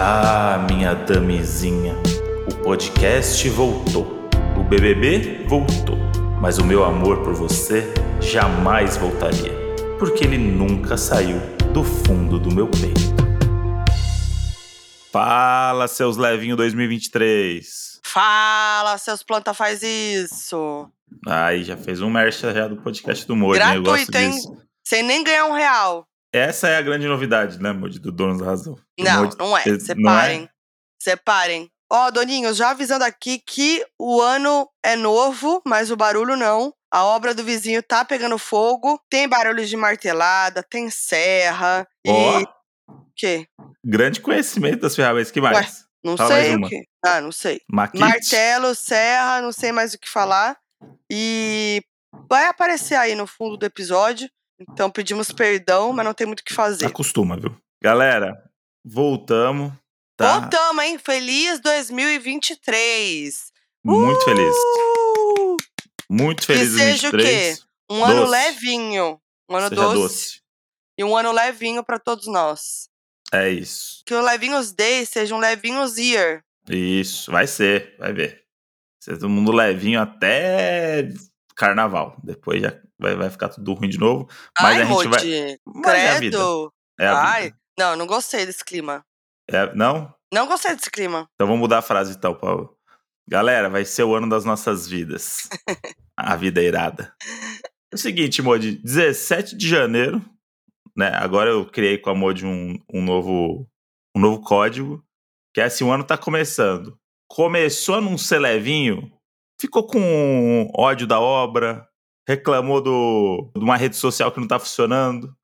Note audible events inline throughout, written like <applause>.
Ah, minha damezinha, o podcast voltou. O BBB voltou. Mas o meu amor por você jamais voltaria, porque ele nunca saiu do fundo do meu peito. Fala, seus levinho 2023. Fala, seus planta faz isso. Aí, já fez um merch já do podcast do gosto Gratuito, hein? disso. Sem nem ganhar um real. Essa é a grande novidade, né, Moji, do Donos da Razão. Não, Moji- não é. não é? Separem. Separem. Ó, Doninho, já avisando aqui que o ano é novo, mas o barulho não. A obra do vizinho tá pegando fogo. Tem barulho de martelada, tem serra. Ó, E. O quê? grande conhecimento das ferramentas. que mais? Não Fala sei o. Ah, não sei. Maquite? Martelo, serra, não sei mais o que falar. E vai aparecer aí no fundo do episódio. Então pedimos perdão, mas não tem muito o que fazer. Acostuma, viu? Galera, voltamos. Tá Voltamos, hein? Feliz 2023! muito feliz. Uh! Muito feliz em seja o 23. Um ano Doce. levinho. Um ano doce, doce. E um ano levinho pra todos nós. É isso. Que o Levinhos Day seja um Levinhos Year. Isso. Vai ser, vai ver. Ser todo mundo levinho até carnaval. Depois já vai, vai ficar tudo ruim de novo. Mas Ai, a gente vai. Mas é a vida. Credo. É a Ai, vida. não, não gostei desse clima. É- não? Não gostei desse clima. Então vamos mudar a frase então, Paulo. Galera, vai ser o ano das nossas vidas. <laughs> a vida é irada. É o seguinte, Modi, 17 de janeiro, né? Agora eu criei com a Modi um, um novo um novo código, que é assim, o ano tá começando. Começou a não ser levinho, ficou com ódio da obra, reclamou do, de uma rede social que não tá funcionando,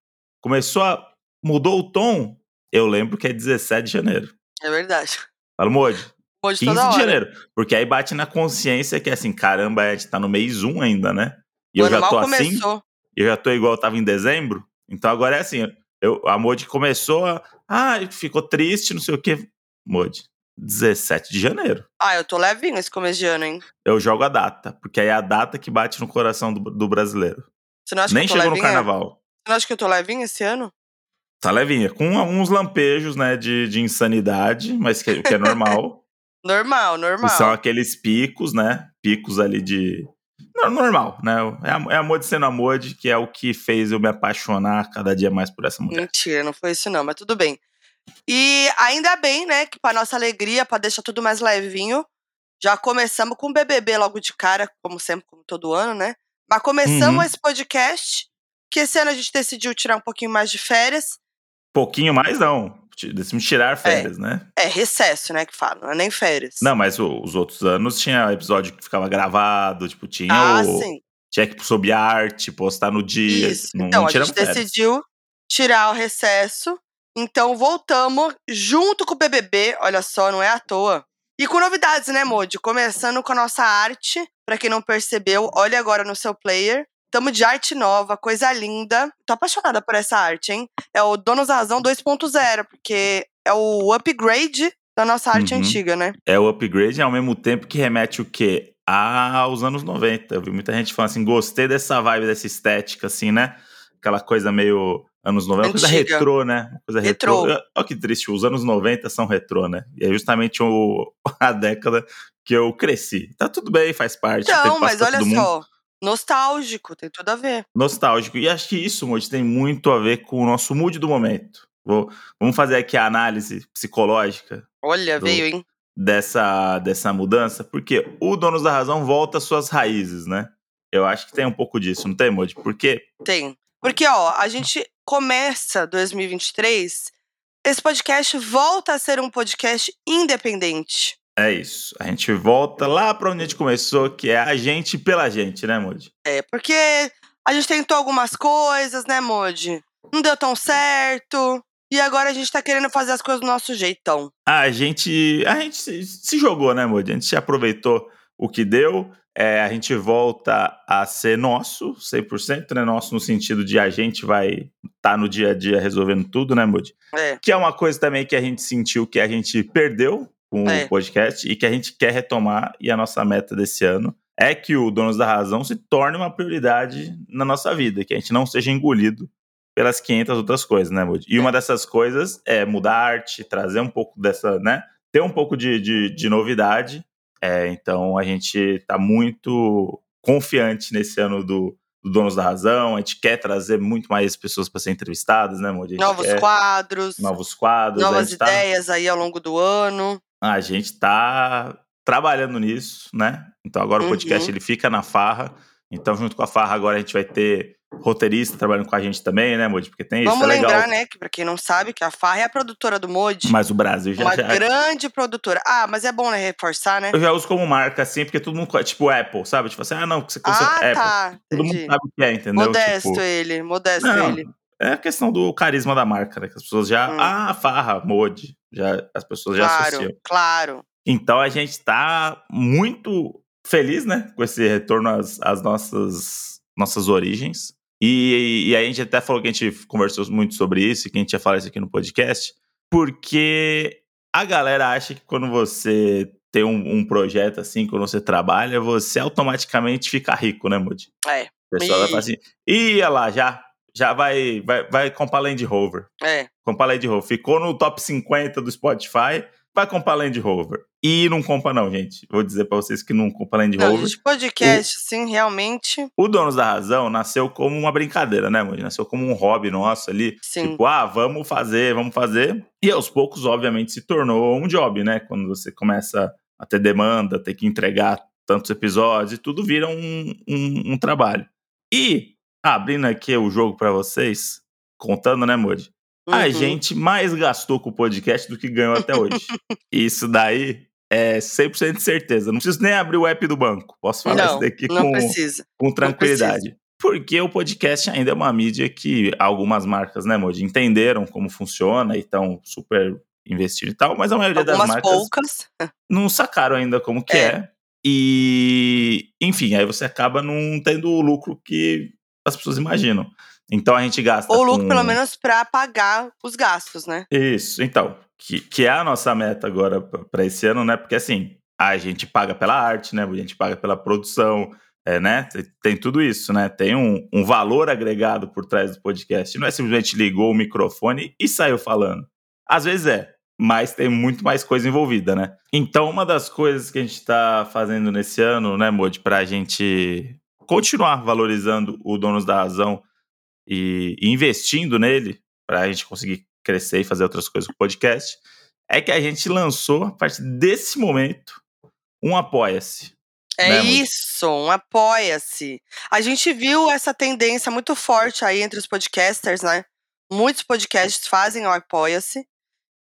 começou a mudou o tom. Eu lembro que é 17 de janeiro. É verdade. Fala, Modi 15 toda de hora. janeiro. Porque aí bate na consciência que assim, caramba, a gente tá no mês 1 ainda, né? E O eu já tô assim, começou. eu já tô igual eu tava em dezembro. Então agora é assim, eu, a Modi começou a. Ah, ficou triste, não sei o quê. Modi, 17 de janeiro. Ah, eu tô levinho esse começo de ano, hein? Eu jogo a data, porque aí é a data que bate no coração do, do brasileiro. Você não acha Nem que eu tô chegou no levinha? carnaval. Você não acha que eu tô levinho esse ano? Tá levinha, com alguns lampejos, né, de, de insanidade, mas que, que é normal. <laughs> Normal, normal. Que são aqueles picos, né? Picos ali de. no- Normal, né? É é a Modi sendo a Modi, que é o que fez eu me apaixonar cada dia mais por essa mulher. Mentira, não foi isso não, mas tudo bem. E ainda bem, né, que para nossa alegria, para deixar tudo mais levinho, já começamos com o BBB logo de cara, como sempre, como todo ano, né? Mas começamos Uhum. esse podcast, que esse ano a gente decidiu tirar um pouquinho mais de férias. Pouquinho mais, não. Decidimos tirar férias, né? É, recesso, né, que fala, não é nem férias. Não, mas o- os outros anos tinha episódio que ficava gravado, tipo, tinha ah, o. sim. Tinha que sobre arte, postar no dia. Isso. Não, então, não a gente férias. decidiu tirar o recesso. Então, voltamos junto com o BBB. Olha só, não é à toa. E com novidades, né, Modi? Começando com a nossa arte. Pra quem não percebeu, olha agora no seu player. Tamo de arte nova, coisa linda. Tô apaixonada por essa arte, hein? É o Donos da Razão 2.0, porque é o upgrade da nossa arte Uhum. antiga, né? É o upgrade ao mesmo tempo que remete o quê? Aos anos 90. Eu vi muita gente falando assim, gostei dessa vibe, dessa estética, assim, né? Aquela coisa meio anos 90, uma coisa Antiga. retrô, né? Coisa retrô. Retrô. Olha que triste, os anos 90 são retrô, né? E é justamente o, <laughs> a década que eu cresci. Tá tudo bem, faz parte. Então, que mas olha só. Nostálgico, tem tudo a ver. Nostálgico. E acho que isso, Moody, tem muito a ver com o nosso mood do momento. Vou- vamos fazer aqui a análise psicológica Olha, Do- veio, hein? dessa, dessa mudança, porque o Donos da Razão volta às suas raízes, né? Eu acho que tem um pouco disso, não tem, Moody? Porque Tem. Porque, ó, a gente começa 2023, esse podcast volta a ser um podcast independente. é isso. A gente volta lá pra onde a gente começou, que é a gente pela gente, né, Moody? É, porque a gente tentou algumas coisas, né, Modi? Não deu tão certo. E agora a gente tá querendo fazer as coisas do nosso jeitão. A gente, a gente se, se jogou, né, Moody? A gente aproveitou o que deu. É, a gente volta a ser nosso, 100%, né? Nosso no sentido de a gente vai estar tá no dia a dia resolvendo tudo, né, Moody? É. Que é uma coisa também que a gente sentiu que a gente perdeu com É. o podcast e que a gente quer retomar. E a nossa meta desse ano é que o Donos da Razão se torne uma prioridade na nossa vida, que a gente não seja engolido pelas 500 outras coisas, né, Moody? E uma dessas coisas é mudar a arte, trazer um pouco dessa, né? Ter um pouco de, de, de novidade. É, então a gente tá muito confiante nesse ano do, do Donos da Razão. A gente quer trazer muito mais pessoas para ser entrevistadas, né, Moody? Novos quadros. Novos quadros. Novas ideias tá... aí ao longo do ano. A gente tá trabalhando nisso, né? Então agora uhum. o podcast ele fica na farra. Então, junto com a Farra, agora a gente vai ter roteirista trabalhando com a gente também, né, Modi? Porque tem Vamos isso, é lembrar, legal. né, que pra quem não sabe, que a Farra é a produtora do Modi. Mas o Brasil já... Uma já... grande produtora. Ah, mas é bom, né, reforçar, né? Eu já uso como marca, assim, porque todo mundo... Tipo Apple, sabe? Tipo assim, ah, não, você conhece ah, Apple. Tá, todo entendi. mundo sabe o que é, entendeu? Modesto tipo... ele, modesto não, ele. É a questão do carisma da marca, né? Que as pessoas já... Hum. Ah, Farra, Modi. Já, as pessoas já claro, associam. Claro, Então, a gente tá muito feliz, né? Com esse retorno às, às nossas, nossas origens. E, e, aí a gente até falou que a gente conversou muito sobre isso, que a gente ia falar isso aqui no podcast, porque a galera acha que quando você tem um, um projeto assim, quando você trabalha, você automaticamente fica rico, né, Moody? é. O pessoal vai falar assim, ia lá, já, já vai, vai, vai comprar Land Rover. É. Comprar Land Rover. Ficou no top 50 do Spotify, vai comprar Land Rover. E não compra não, gente. Vou dizer pra vocês que não compra Land Não, Rover. gente, podcast, sim, realmente. O Donos da Razão nasceu como uma brincadeira, né, Moody? Nasceu como um hobby nosso ali. Sim. Tipo, ah, vamos fazer, vamos fazer. E aos poucos, obviamente, se tornou um job, né? Quando você começa a ter demanda, ter que entregar tantos episódios e tudo vira um, um, um trabalho. E, abrindo aqui o jogo pra vocês, contando, né, Moody? A Uhum. gente mais gastou com o podcast do que ganhou até hoje. <laughs> Isso daí é 100% de certeza. Não preciso nem abrir o app do banco. Posso falar Não, isso daqui com, com tranquilidade. Porque o podcast ainda é uma mídia que algumas marcas, né, Moody, entenderam como funciona e estão super investindo e tal, mas a maioria das Algumas marcas poucas. não sacaram ainda como que É. é. E, enfim, aí você acaba não tendo o lucro que as pessoas imaginam. Então a gente gasta. Ou lucro, com- pelo menos, pra pagar os gastos, né? Isso, então. Que, que é a nossa meta agora para esse ano, né? Porque assim, a gente paga pela arte, né? A gente paga pela produção, é, né? Tem, tem tudo isso, né? Tem um, um valor agregado por trás do podcast. Não é simplesmente ligou o microfone e saiu falando. Às vezes é, mas tem muito mais coisa envolvida, né? Então, uma das coisas que a gente está fazendo nesse ano, né, Modi, para a gente continuar valorizando o Donos da Razão e, e investindo nele, para a gente conseguir crescer e fazer outras coisas com o podcast, é que a gente lançou, a partir desse momento, um Apoia-se. É Né, isso, um apoia-se. A gente viu essa tendência muito forte aí entre os podcasters, né? Muitos podcasts fazem o apoia-se.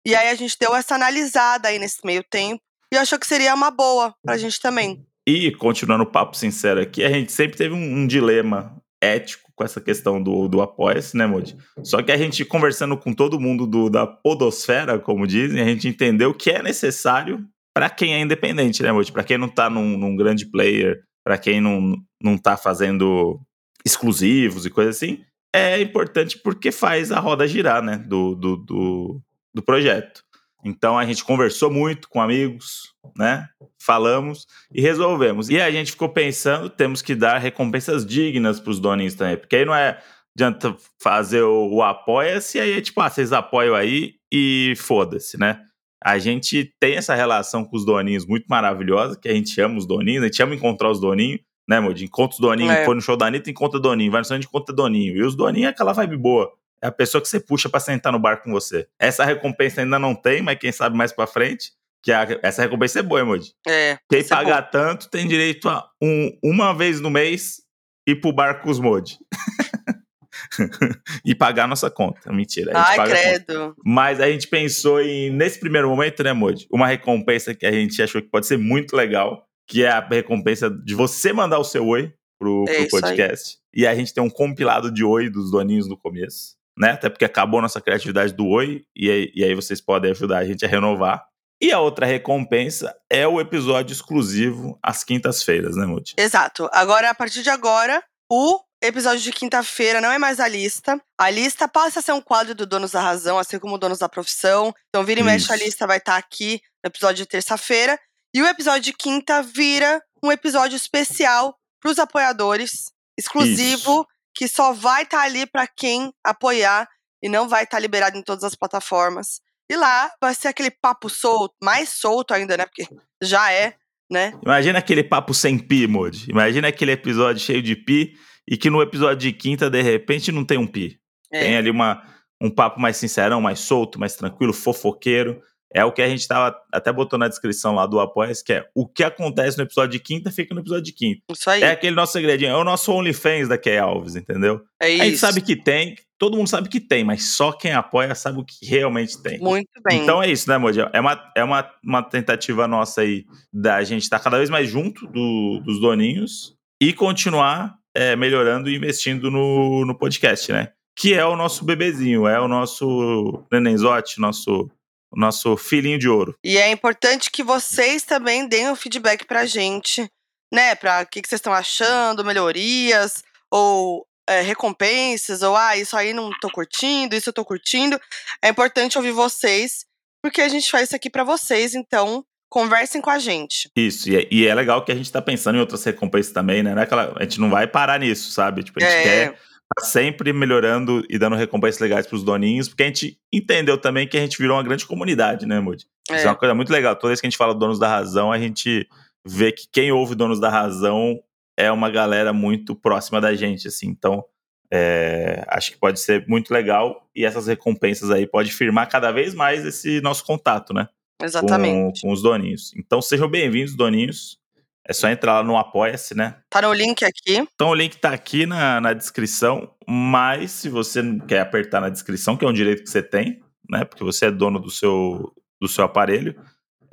E aí a gente deu essa analisada aí nesse meio tempo e achou que seria uma boa pra gente também. E, continuando o papo sincero aqui, a gente sempre teve um, um dilema ético com essa questão do, do Apoia-se, né, Moody? Só que a gente, conversando com todo mundo do, da podosfera, como dizem, a gente entendeu que é necessário para quem é independente, né, Moody? Para quem não tá num, num grande player, para quem não, não tá fazendo exclusivos e coisas assim, é importante porque faz a roda girar, né, do, do, do, do projeto. Então a gente conversou muito com amigos, né? Falamos e resolvemos. E a gente ficou pensando, temos que dar recompensas dignas para os doninhos também, porque aí não é adianta fazer o, o apoia-se aí é tipo, ah, vocês apoiam aí e foda-se, né? A gente tem essa relação com os doninhos muito maravilhosa, que a gente ama os doninhos, a gente ama encontrar os doninhos, né, Moody? Encontra os doninhos, É. foi no show da Anitta, encontra doninho, vai no show, encontra doninho. E os doninhos é aquela vibe boa. É a pessoa que você puxa pra sentar no bar com você. Essa recompensa ainda não tem, mas quem sabe mais pra frente, que a- essa recompensa é boa, Emoji. É. Quem isso é pagar tanto tem direito a um, uma vez no mês ir pro bar com os Modi. <laughs> e pagar a nossa conta. Mentira. Ai, credo. Mas a gente pensou em, nesse primeiro momento, né, Modi? Uma recompensa que a gente achou que pode ser muito legal, que é a recompensa de você mandar o seu oi pro, É pro isso aí. podcast. E a gente tem um compilado de oi dos doninhos no começo, né? Até porque acabou a nossa criatividade do oi, e aí, e aí vocês podem ajudar a gente a renovar. E a outra recompensa é o episódio exclusivo às quintas-feiras, né, Modi? Exato. Agora, a partir de agora, o episódio de quinta-feira não é mais a lista. A lista passa a ser um quadro do Donos da Razão, assim como o Donos da Profissão. Então, vira e mexe, a Isso. lista vai estar aqui no episódio de terça-feira. E o episódio de quinta vira um episódio especial para os apoiadores, exclusivo. que só vai estar tá ali para quem apoiar e não vai estar tá liberado em todas as plataformas. E lá vai ser aquele papo solto, mais solto ainda, né? Porque já é, né? Imagina aquele papo sem pi, Modi. Imagina aquele episódio cheio de pi e que no episódio de quinta, de repente, não tem um pi. É. Tem ali uma, um papo mais sincerão, mais solto, mais tranquilo, fofoqueiro. É o que a gente tava até botou na descrição lá do apoia que é o que acontece no episódio de quinta fica no episódio de quinta. Isso aí. É aquele nosso segredinho, é o nosso OnlyFans da Key Alves, entendeu? É isso. A gente sabe que tem, todo mundo sabe que tem, mas só quem apoia sabe o que realmente tem. Muito bem. Então é isso, né, Moji? É uma, é uma, uma tentativa nossa aí da gente estar cada vez mais junto do, dos doninhos e continuar é, melhorando e investindo no, no podcast, né? Que é o nosso bebezinho, é o nosso nenenzote, nosso o nosso filhinho de ouro. E é importante que vocês também deem o um feedback pra gente, né? Pra o que, que vocês estão achando, melhorias, ou é, recompensas, ou ah, isso aí não tô curtindo, isso eu tô curtindo. É importante ouvir vocês, porque a gente faz isso aqui para vocês, então conversem com a gente. Isso, e é, e é, legal que a gente tá pensando em outras recompensas também, né? Não é a gente não vai parar nisso, sabe? Tipo, a gente é. quer tá sempre melhorando e dando recompensas legais para os doninhos, porque a gente entendeu também que a gente virou uma grande comunidade, né, Moody? É. Isso é uma coisa muito legal. Toda vez que a gente fala Donos da Razão, a gente vê que quem ouve Donos da Razão é uma galera muito próxima da gente, assim. Então, é, acho que pode ser muito legal e essas recompensas aí pode firmar cada vez mais esse nosso contato, né? Exatamente. Com, com os doninhos. Então, sejam bem-vindos, doninhos. É só entrar lá no Apoia-se, né? Tá no link aqui. Então o link tá aqui na, na descrição, mas se você não quer apertar na descrição, que é um direito que você tem, né? Porque você é dono do seu, do seu aparelho,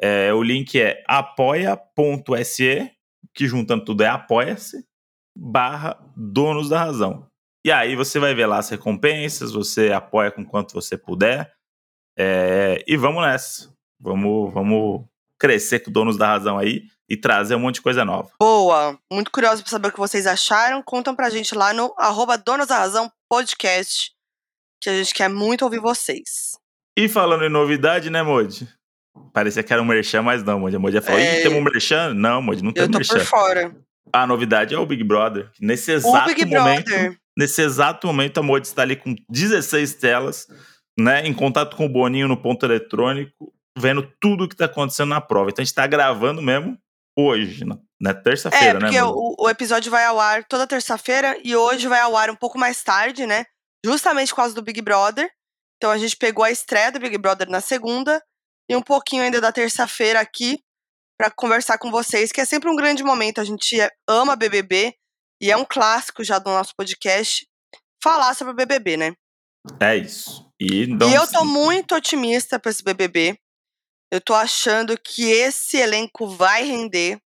é, o link é apoia.se, que juntando tudo é apoia-se, barra donos da razão. E aí você vai ver lá as recompensas, você apoia com quanto você puder. É, e vamos nessa. Vamos, vamos crescer com donos da razão aí e trazer um monte de coisa nova. Boa! Muito curioso para saber o que vocês acharam. Contam pra gente lá no arroba Donas da Razão Podcast, que a gente quer muito ouvir vocês. E falando em novidade, né, Modi? Parecia que era um merchan, mas não, Modi. A Modi falou, é... tem um merchan? Não, Modi, não tem Eu tô merchan. por fora. A novidade é o Big Brother. Nesse exato momento, nesse exato momento, a Modi está ali com 16 telas, né, em contato com o Boninho no ponto eletrônico, vendo tudo o que está acontecendo na prova. Então a gente está gravando mesmo hoje, na, na terça-feira, é, né? Porque o, o, episódio vai ao ar toda terça-feira e hoje vai ao ar um pouco mais tarde, né? Justamente por causa do Big Brother. Então a gente pegou a estreia do Big Brother na segunda e um pouquinho ainda da terça-feira aqui para conversar com vocês, que é sempre um grande momento. A gente é, ama BBB e é um clássico já do nosso podcast falar sobre o BBB, né? É isso. E, e eu tô muito otimista para esse BBB. Eu tô achando que esse elenco vai render.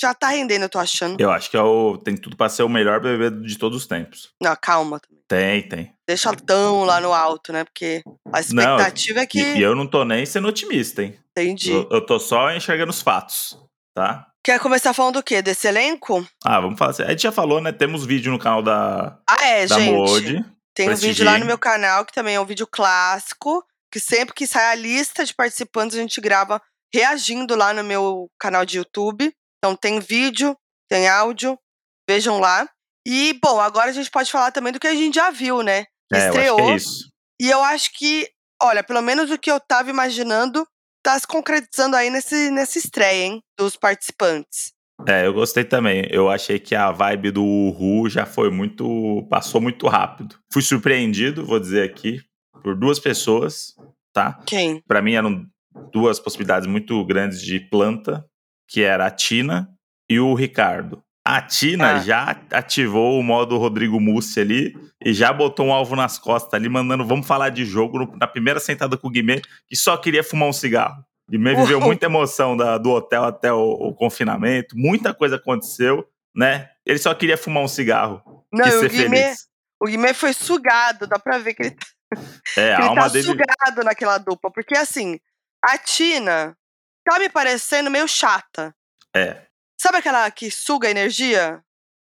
Já tá rendendo, eu tô achando. Eu acho que é o, tem tudo pra ser o melhor BBB de todos os tempos. Não, calma. Tem, tem. Deixa tão lá no alto, né? Porque a expectativa não, é que. E, e, eu não tô nem sendo otimista, hein? Entendi. Eu, eu tô só enxergando os fatos, tá? Quer começar falando do quê? Desse elenco? Ah, vamos falar assim. A gente já falou, né? Temos vídeo no canal da. Ah, é, da gente. Mode, tem um vídeo lá no meu canal, que também é um vídeo clássico que sempre que sai a lista de participantes, a gente grava reagindo lá no meu canal de YouTube. Então tem vídeo, tem áudio, vejam lá. E, bom, agora a gente pode falar também do que a gente já viu, né? Que é, estreou. Eu acho que é. E eu acho que, olha, pelo menos o que eu tava imaginando tá se concretizando aí nesse, nessa estreia, hein? Dos participantes. É, eu gostei também. Eu achei que a vibe do Uhu já foi muito. passou muito rápido. Fui surpreendido, vou dizer aqui, por duas pessoas, tá? Quem? Para mim eram duas possibilidades muito grandes de planta, que era a Tina e o Ricardo. A Tina ah. já ativou o modo Rodrigo Mussi ali e já botou um alvo nas costas ali, mandando vamos falar de jogo no, na primeira sentada com o Guimê, que só queria fumar um cigarro. Guimê viveu muita emoção da, do hotel até o, o, confinamento, muita coisa aconteceu, né? Ele só queria fumar um cigarro Não, e ser o Guimê, feliz. O Guimê foi sugado, dá pra ver que ele tá é, <laughs> a ele tá dele. sugado naquela dupla. Porque assim, a Tina tá me parecendo meio chata. É. Sabe aquela que suga energia?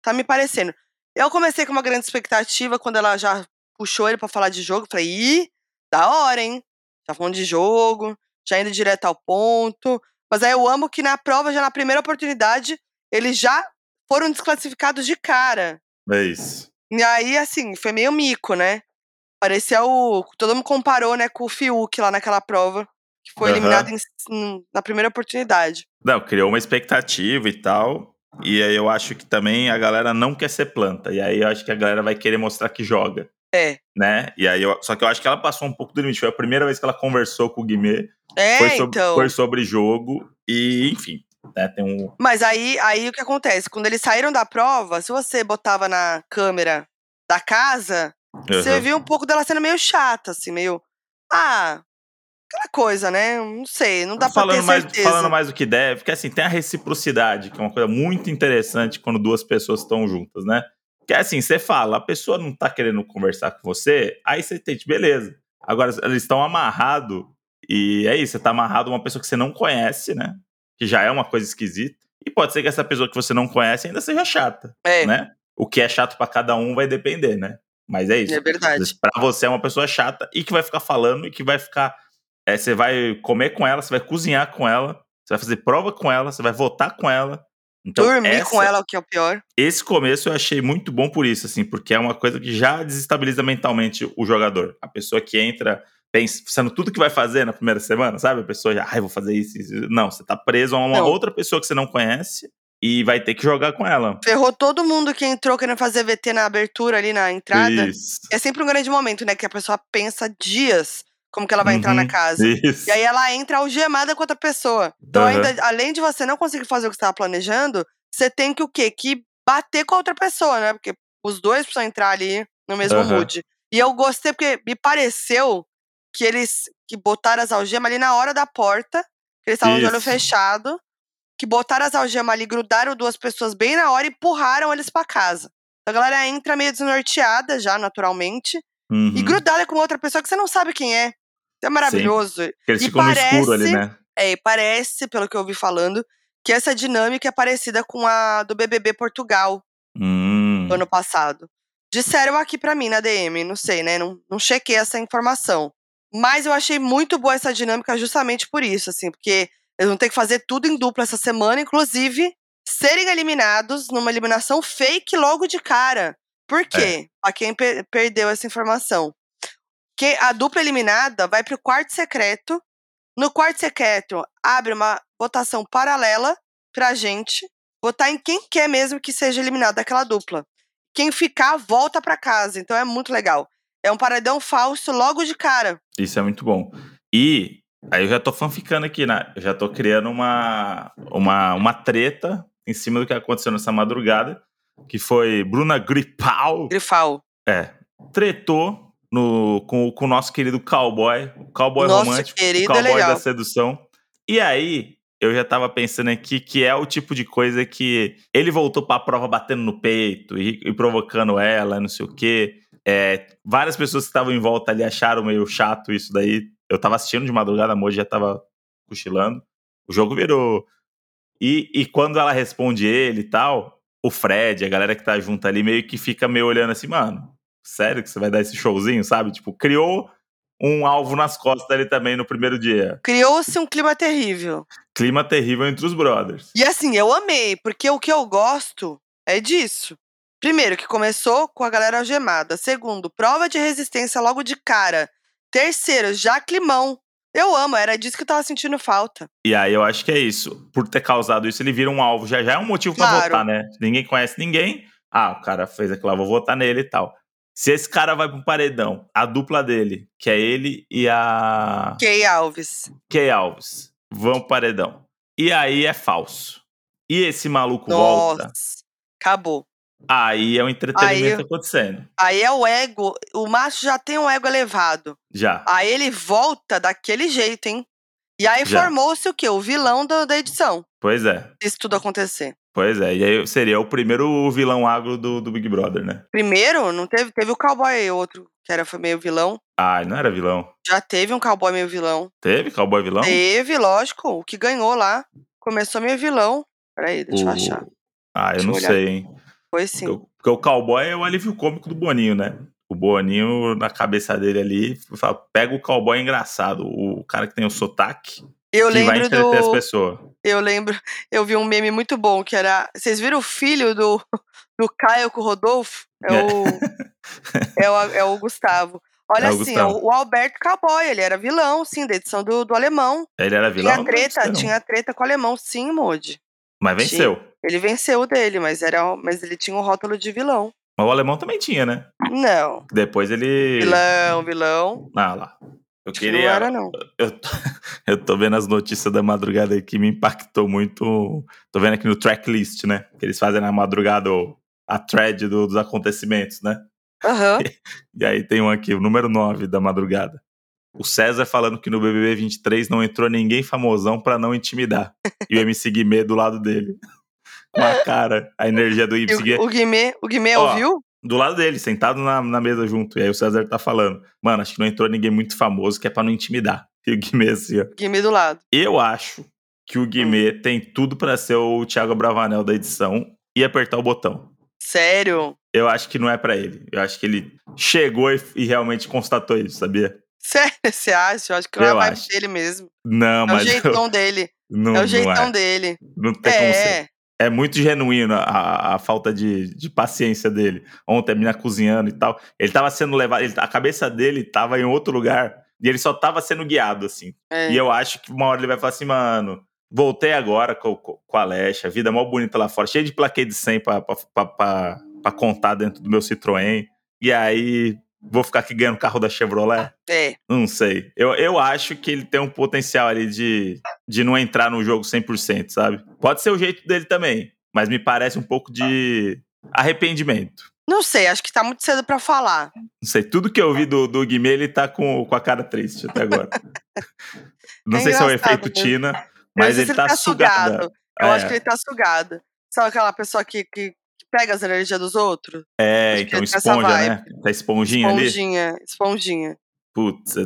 Tá me parecendo. Eu comecei com uma grande expectativa quando ela já puxou ele para falar de jogo. Falei, ih, da hora, hein? Já falando de jogo, já indo direto ao ponto. Mas aí eu amo que na prova, já na primeira oportunidade, eles já foram desclassificados de cara. É isso. E aí, assim, foi meio mico, né? Parecia o. Todo mundo comparou, né, com o Fiuk lá naquela prova, que foi Aham. eliminado em- na primeira oportunidade. Não, criou uma expectativa e tal. E aí eu acho que também a galera não quer ser planta. E aí eu acho que a galera vai querer mostrar que joga, É. né? E aí eu, só que eu acho que ela passou um pouco do limite. Foi a primeira vez que ela conversou com o Guimê. É, foi, sobre, então. foi sobre jogo. E, enfim, né? Tem um. Mas aí, aí o que acontece? Quando eles saíram da prova, se você botava na câmera da casa, você Aham. viu um pouco dela sendo meio chata, assim, meio. Ah, aquela coisa, né? Não sei, não dá pra falando ter mais, certeza. falando mais do que deve, porque assim, tem a reciprocidade, que é uma coisa muito interessante quando duas pessoas estão juntas, né? Que é assim, você fala, a pessoa não tá querendo conversar com você, aí você tem, beleza. Agora, eles estão amarrados, e é isso, você tá amarrado a uma pessoa que você não conhece, né? Que já é uma coisa esquisita. E pode ser que essa pessoa que você não conhece ainda seja chata, É, né? O que é chato pra cada um vai depender, né? Mas é isso. é verdade. Pra você é uma pessoa chata e que vai ficar falando e que vai ficar. É, você vai comer com ela, você vai cozinhar com ela, você vai fazer prova com ela, você vai votar com ela. Então, Dormir essa- com ela, o que é o pior. esse começo eu achei muito bom por isso, assim, porque é uma coisa que já desestabiliza mentalmente o jogador. A pessoa que entra pensando tudo que vai fazer na primeira semana, sabe? A pessoa já, ai, vou fazer isso, isso. Não, você tá preso a uma Não. outra pessoa que você não conhece e vai ter que jogar com ela. Ferrou todo mundo que entrou querendo fazer VT na abertura ali na entrada. Isso. É sempre um grande momento, né? Que a pessoa pensa dias como que ela vai entrar na Uhum, casa. Isso. E aí ela entra algemada com outra pessoa. Então, Aham. ainda, além de você não conseguir fazer o que você estava planejando, você tem que o quê? Que bater com a outra pessoa, né? Porque os dois precisam entrar ali no mesmo Aham. mood. E eu gostei porque me pareceu que eles que botaram as algemas ali na hora da porta, que eles estavam de olho fechado, que botaram as algemas ali, grudaram duas pessoas bem na hora e empurraram eles pra casa. Então a galera entra meio desnorteada já, naturalmente, e Uhum. grudada com outra pessoa que você não sabe quem é. É maravilhoso. Porque eles E ficam no escuro ali, parece- né? É, parece, pelo que eu ouvi falando, que essa dinâmica é parecida com a do BBB Portugal, Hum. do ano passado. Disseram aqui pra mim na DM, não sei, né? Não, não chequei essa informação. Mas eu achei muito boa essa dinâmica justamente por isso, assim, porque eles vão ter que fazer tudo em dupla essa semana, inclusive serem eliminados numa eliminação fake logo de cara. Por quê? Pra quem per- perdeu essa informação. Que a dupla eliminada vai pro quarto secreto. No quarto secreto, abre uma votação paralela pra gente votar em quem quer mesmo que seja eliminado daquela dupla. Quem ficar, volta pra casa. Então é muito legal. É um paredão falso logo de cara. Isso é muito bom. E aí eu já tô fanficando aqui, né? Eu já tô criando uma, uma, uma treta em cima do que aconteceu nessa madrugada, que foi Bruna Gripal, Grifal. é, tretou no, com, com o nosso querido cowboy, o cowboy Nosso romântico, o é cowboy legal. da sedução. E aí, eu já tava pensando aqui que é o tipo de coisa que ele voltou pra prova batendo no peito e, e provocando ela, não sei o quê. É, várias pessoas que estavam em volta ali acharam meio chato isso daí. Eu tava assistindo de madrugada, a Moji já tava cochilando. O jogo virou. E, e quando ela responde ele e tal, o Fred, a galera que tá junto ali, meio que fica meio olhando assim, mano, sério que você vai dar esse showzinho, sabe? Tipo, criou um alvo nas costas dele também no primeiro dia. Criou-se um clima terrível. Clima terrível entre os brothers. E assim, eu amei, porque o que eu gosto é disso. Primeiro, que começou com a galera algemada. Segundo, prova de resistência logo de cara. Terceiro, já climão. Eu amo, era disso que eu tava sentindo falta. E aí eu acho que é isso. Por ter causado isso, ele vira um alvo. Já já é um motivo pra Claro. votar, né? Ninguém conhece ninguém. Ah, o cara fez aquilo lá, vou votar nele e tal. Se esse cara vai pro paredão, a dupla dele, que é ele e a Kay Alves. Kay Alves, vão pro paredão. E aí é falso. E esse maluco volta, Nossa. Acabou. aí é um entretenimento Aí- acontecendo. Aí é o ego. O macho já tem um ego elevado. Já. Aí ele volta daquele jeito, hein? E aí formou-se o quê? O vilão da, da edição. Pois é. Isso tudo acontecer. Pois é. E aí seria o primeiro vilão agro do, do Big Brother, né? Primeiro, não teve. Teve o cowboy, outro que era foi meio vilão. Ah, não era vilão. Já teve um cowboy meio vilão. Teve cowboy vilão? Teve, lógico. O que ganhou lá. Começou meio vilão. Peraí, deixa eu achar. Ah, eu Deixa não eu sei, hein? Foi sim. Porque, o- porque o cowboy é o alívio cômico do Boninho, né? O Boninho, na cabeça dele ali, fala, pega o cowboy engraçado, o cara que tem o sotaque, Eu que vai lembro entreter as do. pessoas. Eu lembro, eu vi um meme muito bom que era. Vocês viram o filho do, do Caio com o Rodolfo? É o, é o, é o Gustavo. Olha É o assim, Gustavo. o, o Alberto Cowboy, ele era vilão, sim, da edição do, do alemão. Ele era vilão? Tinha treta, tinha treta com o alemão, sim, Moody. Mas venceu. Ele venceu o dele, mas, era, mas ele tinha um rótulo de vilão. Mas o alemão também tinha, né? Não. Depois ele. Vilão, vilão. Ah lá. Eu Acho que Não queria. era, não. Eu tô, <laughs> eu tô vendo as notícias da madrugada aqui, me impactou muito. Tô vendo aqui no tracklist, né? Que eles fazem na madrugada a thread do- dos acontecimentos, né? Aham. <laughs> E aí tem um aqui, o número 9 da madrugada. O César falando que no BBB 23 não entrou ninguém famosão pra não intimidar. E o MC Guimê do lado dele. Com a cara, a energia do Guimê. o, o Guimê, o Guimê Ó, ouviu? Do lado dele, sentado na, na mesa junto. E aí o César tá falando. Mano, acho que não entrou ninguém muito famoso que é pra não intimidar. <laughs> E o Guimê assim, ó. Guimê do lado. Eu acho que o Guimê tem tudo pra ser o Thiago Bravanel da edição e apertar o botão. Sério? Eu acho que não é pra ele. Eu acho que ele chegou e, e realmente constatou isso, sabia? Sério, <laughs> você acha? Eu acho que é Eu a vibe dele mesmo. Não, É o mas <laughs> eu- jeitão dele. não, é o não jeitão é. dele. Não tem como ser. É. Muito genuíno a, a- falta de, de paciência dele. Ontem a menina cozinhando e tal. Ele tava sendo levado. ele- a cabeça dele tava em outro lugar. E ele só tava sendo guiado, assim. é. E eu acho que uma hora ele vai falar assim, mano. Voltei agora com, com a Alexa, a vida mó bonita lá fora, cheio de plaquê de 100 pra, pra, pra, pra- pra contar dentro do meu Citroën. E aí, vou ficar aqui ganhando carro da Chevrolet? É. Não sei. Eu, eu acho que ele tem um potencial ali de, de não entrar no jogo 100%, sabe? Pode ser o jeito dele também, mas me parece um pouco de arrependimento. Não sei, acho que tá muito cedo pra falar. Não sei, tudo que eu vi do, do Guimê, ele tá com, com a cara triste até agora. <laughs> Não É sei se é o efeito mesmo. Tina, mas não sei ele se tá sugado. Eu É. acho que ele tá sugado. Sabe aquela pessoa que, que pega as energias dos outros? É, Acho que então esponja, né? Tá esponjinha ali. Esponjinha, esponjinha. Putz,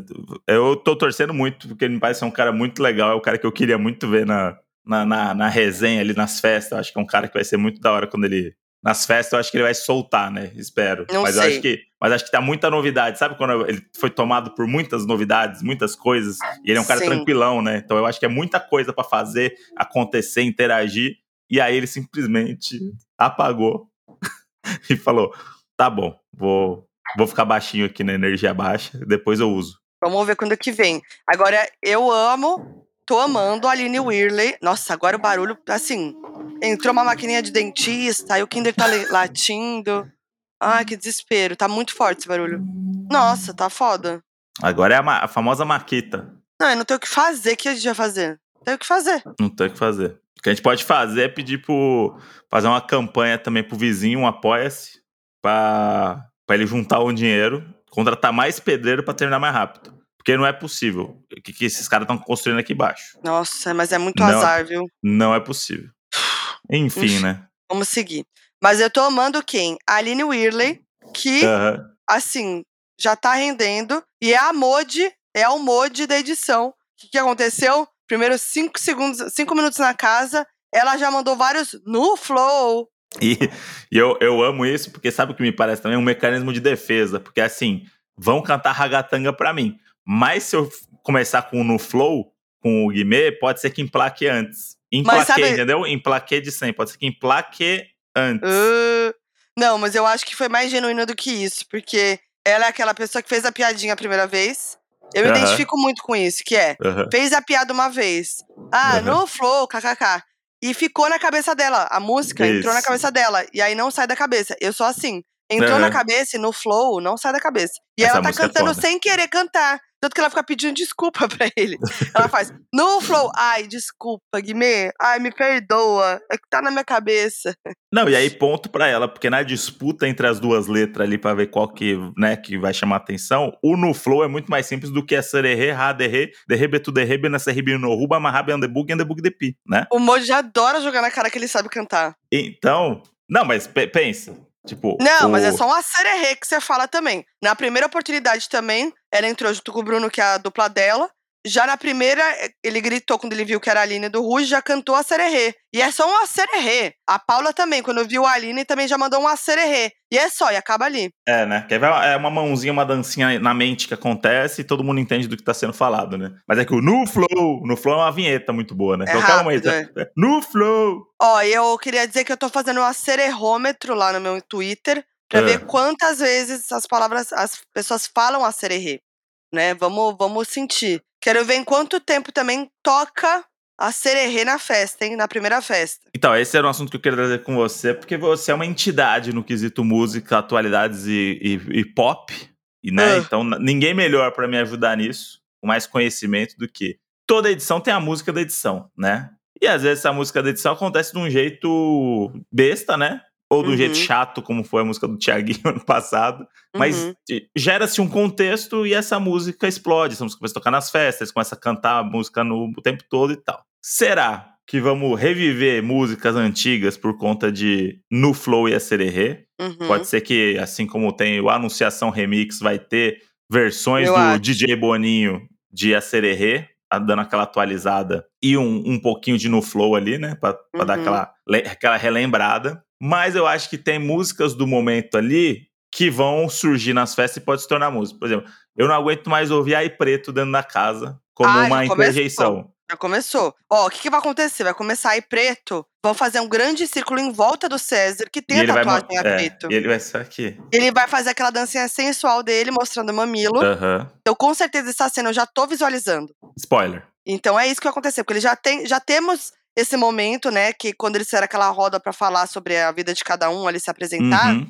eu tô torcendo muito, porque ele me parece ser um cara muito legal. É o cara que eu queria muito ver na, na, na, na resenha ali nas festas. Eu acho que é um cara que vai ser muito da hora quando ele. Nas festas, eu acho que ele vai soltar, né? Espero. Não mas eu sei. acho que. Mas acho que tá muita novidade. Sabe quando ele foi tomado por muitas novidades, muitas coisas? E ele é um cara Sim. tranquilão, né? Então eu acho que é muita coisa pra fazer, acontecer, interagir. E aí ele simplesmente apagou <laughs> e falou: tá bom, vou, vou ficar baixinho aqui na energia baixa, depois eu uso. Vamos ver quando que vem. Agora, eu amo, tô amando a Aline Whirley. Nossa, agora o barulho, assim, entrou uma maquininha de dentista, aí o Kinder tá <laughs> latindo. Ai, que desespero. Tá muito forte esse barulho. Nossa, tá foda. Agora é a, ma- a famosa maquita. Não, eu não tenho o que fazer. O que a gente vai fazer? Tem o que fazer. Não tem o que fazer. O que a gente pode fazer é pedir pro. fazer uma campanha também pro vizinho, um apoia-se, pra ele juntar um dinheiro, contratar mais pedreiro pra terminar mais rápido. Porque não é possível. O que, que esses caras estão construindo aqui embaixo? Nossa, mas é muito Não. azar, viu? Não é possível. Enfim, Enfim. né? Vamos seguir. Mas eu tô amando quem? A Aline Whirley, que, assim, já tá rendendo. E é a Modi, é o Modi da edição. O que, que aconteceu? Primeiros cinco segundos, cinco minutos na casa, ela já mandou vários no flow. E, e eu, eu amo isso, porque sabe o que me parece também? Um mecanismo de defesa. Porque assim, vão cantar ragatanga pra mim. Mas se eu começar com o no flow, com o Guimê, pode ser que emplaque antes. Emplaque, sabe- entendeu? Emplaque de 100. Pode ser que emplaque antes. Ah, não, mas eu acho que foi mais genuíno do que isso, porque ela é aquela pessoa que fez a piadinha a primeira vez. Eu me Aham. identifico muito com isso, que é, Aham. fez a piada uma vez. Ah, Aham. no flow, kkk. E ficou na cabeça dela. A música entrou na Isso. cabeça dela. E aí não sai da cabeça. Eu sou assim. Entrou Aham. na cabeça e no flow não sai da cabeça. E Essa ela tá é cantando foda. sem querer cantar. Tanto que ela fica pedindo desculpa <laughs> pra ele. Ela faz, no flow, ai, desculpa, Guimê. Ai, me perdoa. É que tá na minha cabeça. Não, e aí ponto pra ela, porque na disputa entre as duas letras ali pra ver qual que, né, que vai chamar atenção, o no flow é muito mais simples do que a sererê, ra, derre, derrebe tu derrebe, nessa no ruba, amarrabe andebug, andebug de pi, né? O Moji adora jogar na cara que ele sabe cantar. Então, não, mas pe- pensa, tipo... Não, o- mas é só uma sererê que você fala também. Na primeira oportunidade também, ela entrou junto com o Bruno, que é a dupla dela. Já na primeira, ele gritou quando ele viu que era a Aline do Ruge, já cantou a sererê. E é só um acererê. A Paula também, quando viu a Aline, também já mandou um acererê. E é só, e acaba ali. É, né? Que é uma mãozinha, uma dancinha na mente que acontece e todo mundo entende do que tá sendo falado, né? Mas é que o No Flow, no Flow é uma vinheta muito boa, né? É então rápido, é. No Flow! Ó, eu queria dizer que eu tô fazendo um acererômetro lá no meu Twitter pra É. ver quantas vezes as palavras, as pessoas falam acererê, né? Vamos, vamos sentir. Quero ver em quanto tempo também toca a sererê na festa, hein? Na primeira festa. Então, esse era um assunto que eu queria trazer com você, porque você é uma entidade no quesito música, atualidades e, e- e pop, e, né? Ah. Então, ninguém melhor pra me ajudar nisso, com mais conhecimento do que toda edição tem a música da edição, né? E às vezes essa música da edição acontece de um jeito besta, né? Ou de um Uhum. jeito chato, como foi a música do Thiaguinho <laughs> ano passado. Mas Uhum. gera-se um contexto e essa música explode. Essa música começa a tocar nas festas, eles começam a cantar a música no, o tempo todo e tal. Será que vamos reviver músicas antigas por conta de No Flow e a Sererê? Uhum. Pode ser que, assim como tem o Anunciação Remix, vai ter versões Eu do acho. DJ Boninho de a Sererê, dando aquela atualizada e um, um pouquinho de No Flow ali, né? Pra, pra dar Uhum. aquela, le- aquela relembrada. Mas eu acho que tem músicas do momento ali que vão surgir nas festas e pode se tornar música. Por exemplo, eu não aguento mais ouvir Ai Preto dentro da casa como Ah, uma interjeição. Já começou. Ó, o que, que vai acontecer? Vai começar aí preto, vão fazer um grande círculo em volta do César, que tem E a vai, tatuagem mo- a é, preto. e ele vai ser aqui. Ele vai fazer aquela dancinha sensual dele, mostrando o mamilo. Aham. Então, com certeza, essa cena eu já tô visualizando. Spoiler. Então, é isso que vai acontecer, porque ele já tem, já temos esse momento, né, que quando eles fizeram aquela roda pra falar sobre a vida de cada um, ali se apresentar, Uhum.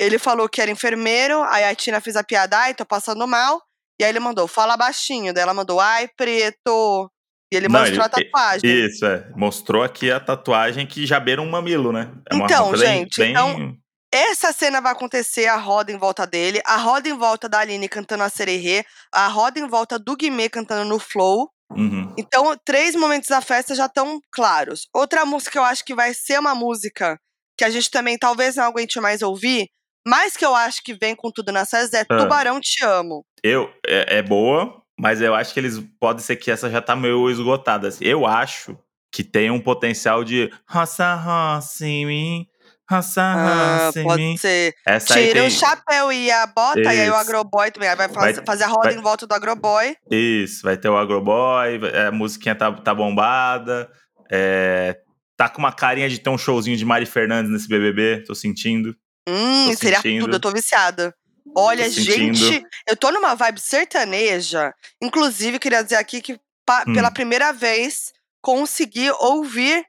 ele falou que era enfermeiro, aí a Tina fez a piada, ai, tô passando mal, e aí ele mandou, fala baixinho, daí ela mandou, ai, preto, e ele Não, mostrou ele- a tatuagem. Isso, é. Mostrou aqui a tatuagem que já beira um mamilo, né? É Então, gente, bem... então- Essa cena vai acontecer, a roda em volta dele, a roda em volta da Aline cantando a Sererê, a roda em volta do Guimê cantando no Flow. Uhum. Então, três momentos da festa já estão claros. Outra música que eu acho que vai ser uma música que a gente também talvez não aguente mais ouvir, mas que eu acho que vem com tudo nas festas é Ah. Tubarão Te Amo. Eu, é, é boa, mas eu acho que eles... Pode ser que essa já tá meio esgotada. assim. Eu acho que tem um potencial de... Roça, roça em mim... Roça, Ah, pode mim... ser. Essa Tira tem... o chapéu e a bota, e aí o Isso. Agroboy também. Aí vai, faz- Vai- fazer a roda vai- em volta do Agroboy. Isso, vai ter o Agroboy, é, a musiquinha tá, tá bombada, é, tá com uma carinha de ter um showzinho de Mari Fernandes nesse BBB, tô sentindo. Hum, Tô seria sentindo. tudo, eu tô viciada. Olha, Tô sentindo. gente, eu tô numa vibe sertaneja. Inclusive, queria dizer aqui que pa- Hum. pela primeira vez consegui ouvir,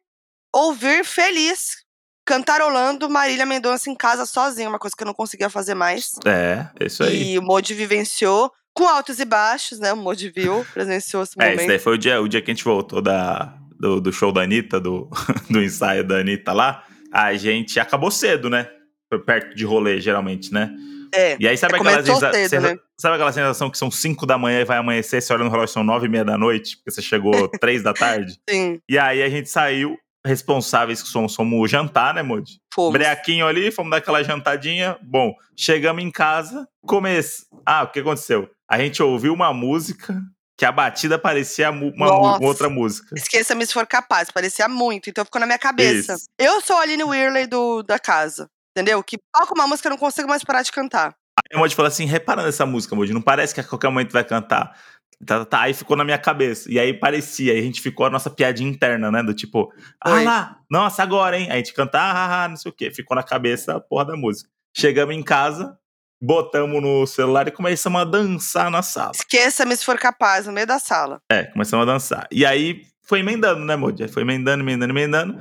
ouvir feliz, cantarolando Marília Mendonça em casa sozinha, uma coisa que eu não conseguia fazer mais. É, é isso aí. E o Modi vivenciou com altos e baixos, né? O Modi viu, <laughs> presenciou esse É, momento. esse daí foi o dia, o dia que a gente voltou da, do, do show da Anitta, do, <laughs> do ensaio da Anitta lá. A gente acabou cedo, né? Foi perto de rolê, geralmente, né? É. E aí, sabe É, aquela, sensa- cedo, sensa- né? sabe aquela sensação que são 5 da manhã e vai amanhecer, você olha no relógio, são 9 e meia da noite, porque você chegou <laughs> 3 da tarde? Sim, E aí a gente saiu, responsáveis que somos, somos jantar, né, Modi? fomos. Breaquinho ali, fomos dar aquela jantadinha. Bom, chegamos em casa, comece. Ah, o que aconteceu? A gente ouviu uma música que a batida parecia uma Nossa. outra música. Esqueça-me se for capaz, parecia muito, então ficou na minha cabeça. Isso. Eu sou a Aline Whirley do, da casa, entendeu? Que toca uma música eu não consigo mais parar de cantar. Aí o Modi falou assim: repara nessa música, Modi, não parece que a qualquer momento vai cantar. Tá, tá. Aí ficou na minha cabeça. E aí parecia, aí a gente ficou a nossa piadinha interna, né? Do tipo, ah lá, nossa, agora, hein? Aí a gente canta, ah, ah, ah, não sei o quê. Ficou na cabeça a porra da música. Chegamos em casa, botamos no celular e começamos a dançar na sala. Esqueça-me se for capaz, no meio da sala. É, começamos a dançar. E aí foi emendando, né? Aí Foi emendando, emendando, emendando.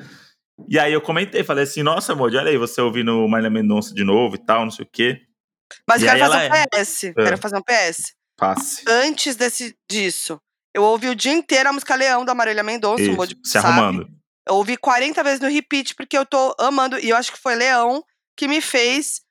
E aí eu comentei, falei assim, nossa, Modi, olha aí, você ouvindo Marília Mendonça de novo e tal, não sei o quê. Mas E quero aí fazer ela um PS. É. Quero fazer um PS. Passe. Antes desse, disso, eu ouvi o dia inteiro a música Leão da Marília Mendonça, Isso, Modi se sabe. arrumando. Eu ouvi 40 vezes no repeat, porque eu tô amando. E eu acho que foi Leão que me fez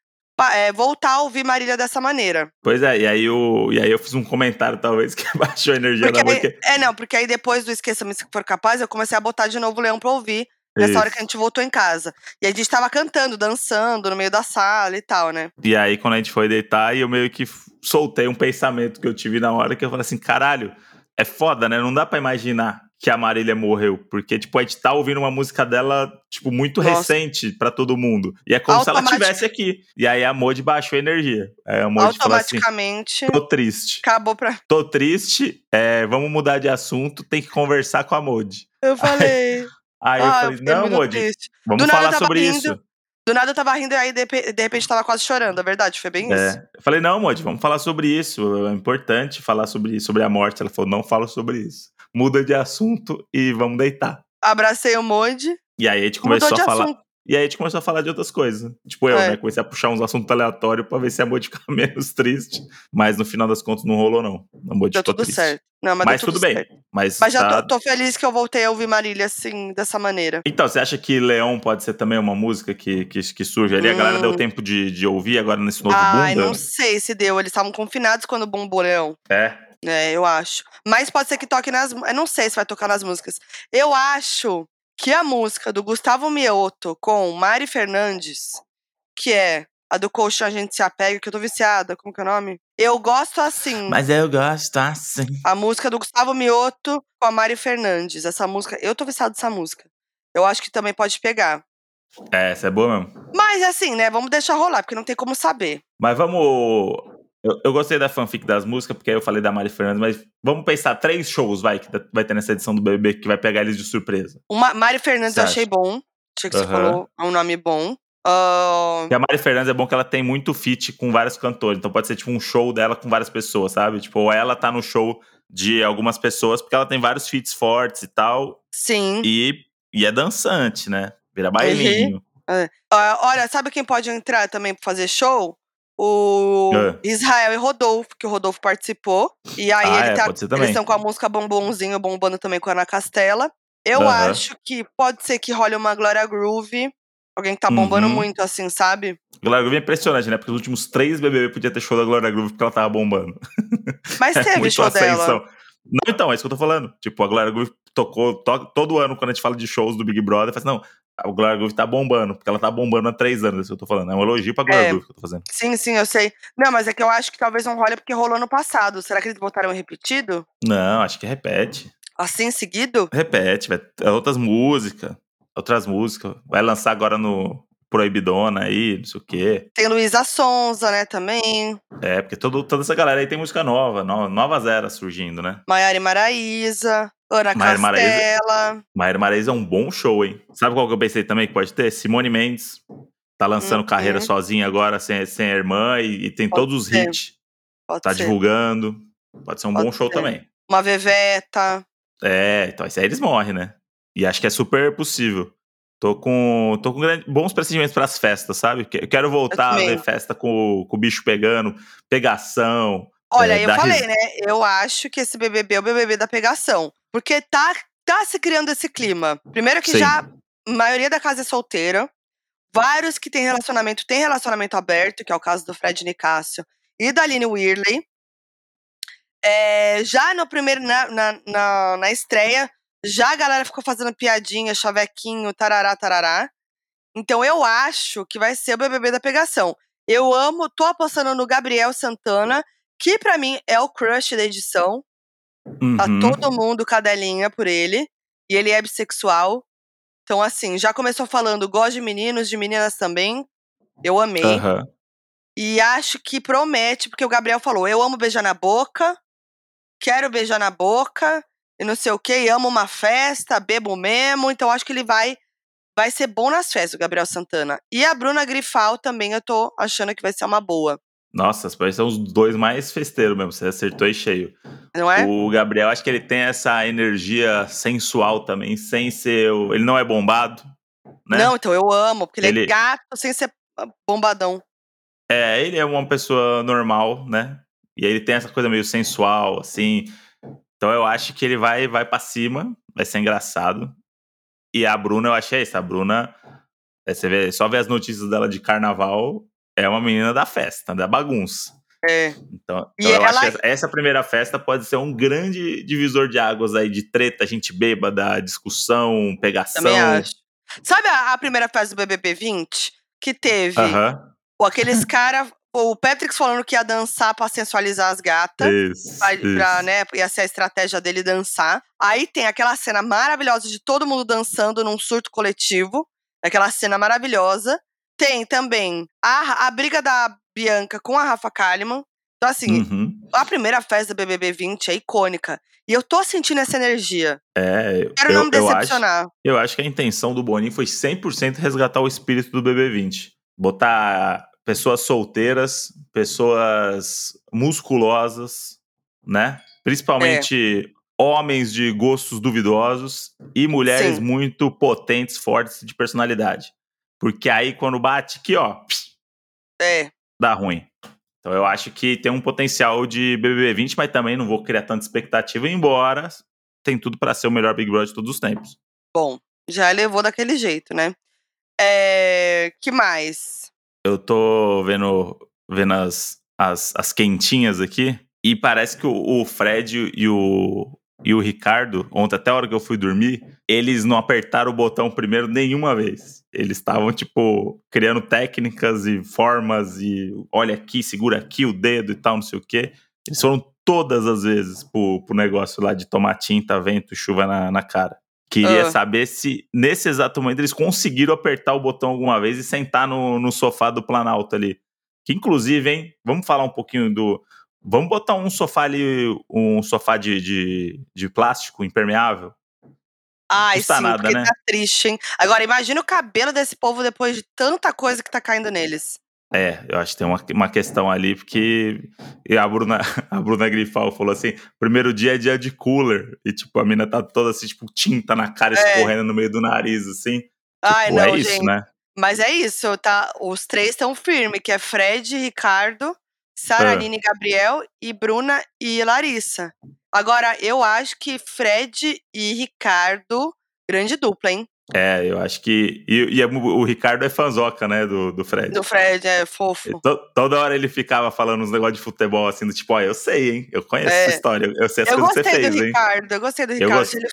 é, voltar a ouvir Marília dessa maneira. Pois é, e aí, eu, e aí eu fiz um comentário, talvez, <laughs> que baixou a energia Porque da música. é, não, porque aí depois do Esqueça-me se for capaz, eu comecei a botar de novo o Leão pra ouvir. Nessa hora que a gente voltou em casa. E a gente tava cantando, dançando no meio da sala e tal, né? E aí, quando a gente foi deitar, eu meio que soltei um pensamento que eu tive na hora, que eu falei assim, caralho, é foda, né? Não dá pra imaginar que a Marília morreu. Porque, tipo, a gente tá ouvindo uma música dela, tipo, muito Nossa. recente pra todo mundo. E é como se ela Automatic- estivesse aqui. E aí a Modi baixou a energia. Aí a Modi assim: Automaticamente tô triste. acabou pra. Tô triste, é, vamos mudar de assunto, tem que conversar com a Modi. Eu falei. Aí eu ah, falei, fiquei não, Modi, triste. vamos Do eu falar sobre rindo. isso. Do nada eu tava rindo e aí de de repente tava quase chorando. É verdade, foi bem isso. É. Eu falei, não, Modi, vamos falar sobre isso. É importante falar sobre, sobre a morte. Ela falou, não falo sobre isso. Muda de assunto e vamos deitar. Abracei o Moji. E aí a gente começou a falar. assunto. E aí a gente começou a falar de outras coisas. Tipo eu, É. né? Comecei a puxar uns assuntos aleatórios pra ver se a Modi ficava <laughs> menos triste. Mas no final das contas não rolou, não. A Deu ficou tudo triste. certo. Não, mas, Mas, tudo, tudo bem. Mas, Mas já tá- tô, tô feliz que eu voltei a ouvir Marília assim, dessa maneira. Então, você acha que Leão pode ser também uma música que, que, que surge ali? A galera Hum. deu tempo de, de ouvir agora nesse novo Ai, bunda? não sei se deu. Eles estavam confinados quando o Bomborão. É. É, eu acho. Mas pode ser que toque nas. Eu não sei se vai tocar nas músicas. Eu acho que a música do Gustavo Mioto com Mari Fernandes, que é a do Colchão A Gente Se Apega, que eu tô viciada, como que é o nome? Eu gosto assim. Mas eu gosto assim. A música do Gustavo Mioto com a Mari Fernandes. Essa música, eu tô viciada dessa música. Eu acho que também pode pegar. É, essa é boa mesmo. Mas assim, né? Vamos deixar rolar, porque não tem como saber. Mas vamos. Eu, eu gostei da fanfic das músicas, porque aí eu falei da Mari Fernandes, mas vamos pensar três shows, vai, que vai ter nessa edição do BBB que vai pegar eles de surpresa. Uma, Mari Fernandes Você eu achei bom. Achei que você Aham. falou é um nome bom. Ahn, E a Mari Fernandes é bom que ela tem muito feat com vários cantores, então pode ser tipo um show dela com várias pessoas, sabe? Tipo, ou ela tá no show de algumas pessoas, porque ela tem vários feats fortes e tal, sim. e, e é dançante, né? Vira bailinho. Ah, olha, sabe quem pode entrar também pra fazer show? O É. Israel e Rodolfo, que o Rodolfo participou. E aí Ah, ele é, tá, eles estão com a música Bombonzinho bombando também com a Ana Castela. Eu Aham. acho que pode ser que role uma Glória Groove. Alguém que tá bombando Uhum. muito, assim, sabe? Glória Groove é impressionante, né? Porque os últimos três BBB podia ter show da Glória Groove porque ela tava bombando. Mas <laughs> teve Muito show dela. ascensão. Não, então, é isso que eu tô falando. Tipo, a Glória Groove tocou to- todo ano quando a gente fala de shows do Big Brother. Faz, não, a Glória Groove tá bombando, porque ela tá bombando há três anos, é isso que eu tô falando. É um elogio pra Glória É. Groove que eu tô fazendo. Sim, sim, eu sei. Não, mas é que eu acho que talvez não role porque rolou no passado. Será que eles botaram repetido? Não, acho que repete. Assim, seguido? Repete, vai ter outras músicas. Outras músicas. Vai lançar agora no Proibidona aí, não sei o quê. Tem Luísa Sonza, né, também. É, porque todo, toda essa galera aí tem música nova, no- novas eras surgindo, né? Maiara e Maraísa. Ana Maraísa. Castela. Maíra Marez é um bom show, hein? Sabe qual que eu pensei também que pode ter? Simone Mendes. Tá lançando Uhum. carreira sozinha agora, sem, sem a irmã, e, e tem Pode todos os ser. hits. Pode Tá ser. divulgando. Pode ser um Pode bom show ser. também. Uma Veveta. É, então isso aí eles morrem, né? E acho que é super possível. Tô com, tô com grande- bons procedimentos pras festas, sabe? Eu quero voltar a também. ver festa com, com o bicho pegando, pegação. Olha, É, eu falei, ris- né? Eu acho que esse BBB é o BBB da pegação. Porque tá, tá se criando esse clima. Primeiro que Sim. já a maioria da casa é solteira. Vários que têm relacionamento, têm relacionamento aberto, que é o caso do Fred Nicásio e da Aline Whirley. É, já no primeiro, na, na, na, na estreia, já a galera ficou fazendo piadinha, chavequinho, tarará, tarará. Então eu acho que vai ser o BBB da pegação. Eu amo, tô apostando no Gabriel Santana, que pra mim é o crush da edição. Tá Uhum. todo mundo cadelinha por ele. E ele é bissexual. Então, assim, já começou falando, gosto de meninos, de meninas também. Eu amei. Aham. E acho que promete, porque o Gabriel falou: eu amo beijar na boca, quero beijar na boca, e não sei o quê, e amo uma festa, bebo mesmo. Então acho que ele vai vai ser bom nas festas, o Gabriel Santana. E a Bruna Grifal também eu tô achando que vai ser uma boa, Nossa, parece são os dois mais festeiros mesmo. Você acertou aí cheio. não é? O Gabriel, acho que ele tem essa energia sensual também, sem ser. o- Ele não é bombado, né? Não, então eu amo, porque ele, Ele- é gato sem ser ah, bombadão. É, ele é uma pessoa normal, né? E aí ele tem essa coisa meio sensual, assim. Então eu acho que ele vai, vai pra cima, vai ser engraçado. E a Bruna, eu achei isso. A Bruna, é, você vê, só ver as notícias dela de carnaval, é uma menina da festa, da bagunça. É. Então, então eu acho ela- que essa- primeira festa pode ser um grande divisor de águas aí, de treta, gente bêbada, discussão, pegação. Também acho. Sabe a, a primeira fase do BBB 20? Que teve Aham. ou aqueles <laughs> caras o Patrick falando que ia dançar pra sensualizar as gatas. Isso, Pra, pra, isso. né, ia ser a estratégia dele dançar. Aí tem aquela cena maravilhosa de todo mundo dançando num surto coletivo. Aquela cena maravilhosa. Tem também a, a briga da Bianca com a Rafa Kalimann. Então, assim, Uhum. a primeira festa do BBB 20 é icônica. E eu tô sentindo essa energia. É, Quero eu, não me eu acho, decepcionar. eu acho que a intenção do Boninho foi 100% resgatar o espírito do BB20. Botar pessoas solteiras, pessoas musculosas, né? Principalmente homens de gostos duvidosos e mulheres Sim. muito potentes, fortes de personalidade. Porque aí quando bate aqui, ó, É. dá ruim. Então eu acho que tem um potencial de BBB 20, mas também não vou criar tanta expectativa, embora tem tudo pra ser o melhor Big Brother de todos os tempos. Bom, já levou daquele jeito, né? É. Que mais? Eu tô vendo, vendo as, as, as quentinhas aqui e parece que o, o Fred e o, e o Ricardo, ontem até a hora que eu fui dormir, eles não apertaram o botão primeiro nenhuma vez. Eles estavam, tipo, criando técnicas e formas e olha aqui, segura aqui o dedo e tal, não sei o quê. Eles foram todas as vezes pro, pro negócio lá de tomar tinta, vento, chuva na, na cara. Queria Ah. saber se nesse exato momento eles conseguiram apertar o botão alguma vez e sentar no, no sofá do Planalto ali. Que inclusive, hein, vamos falar um pouquinho do. Vamos botar um sofá ali, um sofá de, de, de plástico impermeável. Ai, Custa sim, nada, né? tá triste, hein? Agora, imagina o cabelo desse povo depois de tanta coisa que tá caindo neles. É, eu acho que tem uma, uma questão ali, porque e a Bruna, <laughs> a Bruna Grifal falou assim: primeiro dia é dia de cooler. E tipo, a mina tá toda assim, tipo, tinta na cara, É. escorrendo no meio do nariz, assim. Ai, Tipo, não, é isso, gente. né? Mas é isso, tá? Os três estão firmes, que é Fred, Ricardo, Saraline Ah. Gabriel e Bruna e Larissa. Agora, eu acho que Fred e Ricardo, grande dupla, hein? É, eu acho que. E, e é- o Ricardo é fanzoca, né, do, do Fred. Do Fred, é fofo. To- toda hora ele ficava falando uns negócios de futebol, assim, do tipo, ó, eu sei, hein? Eu conheço É. essa história, eu sei as Eu coisas que você gostei fez, do hein? Ricardo, eu gostei do Eu Ricardo. gost- Achei, ele,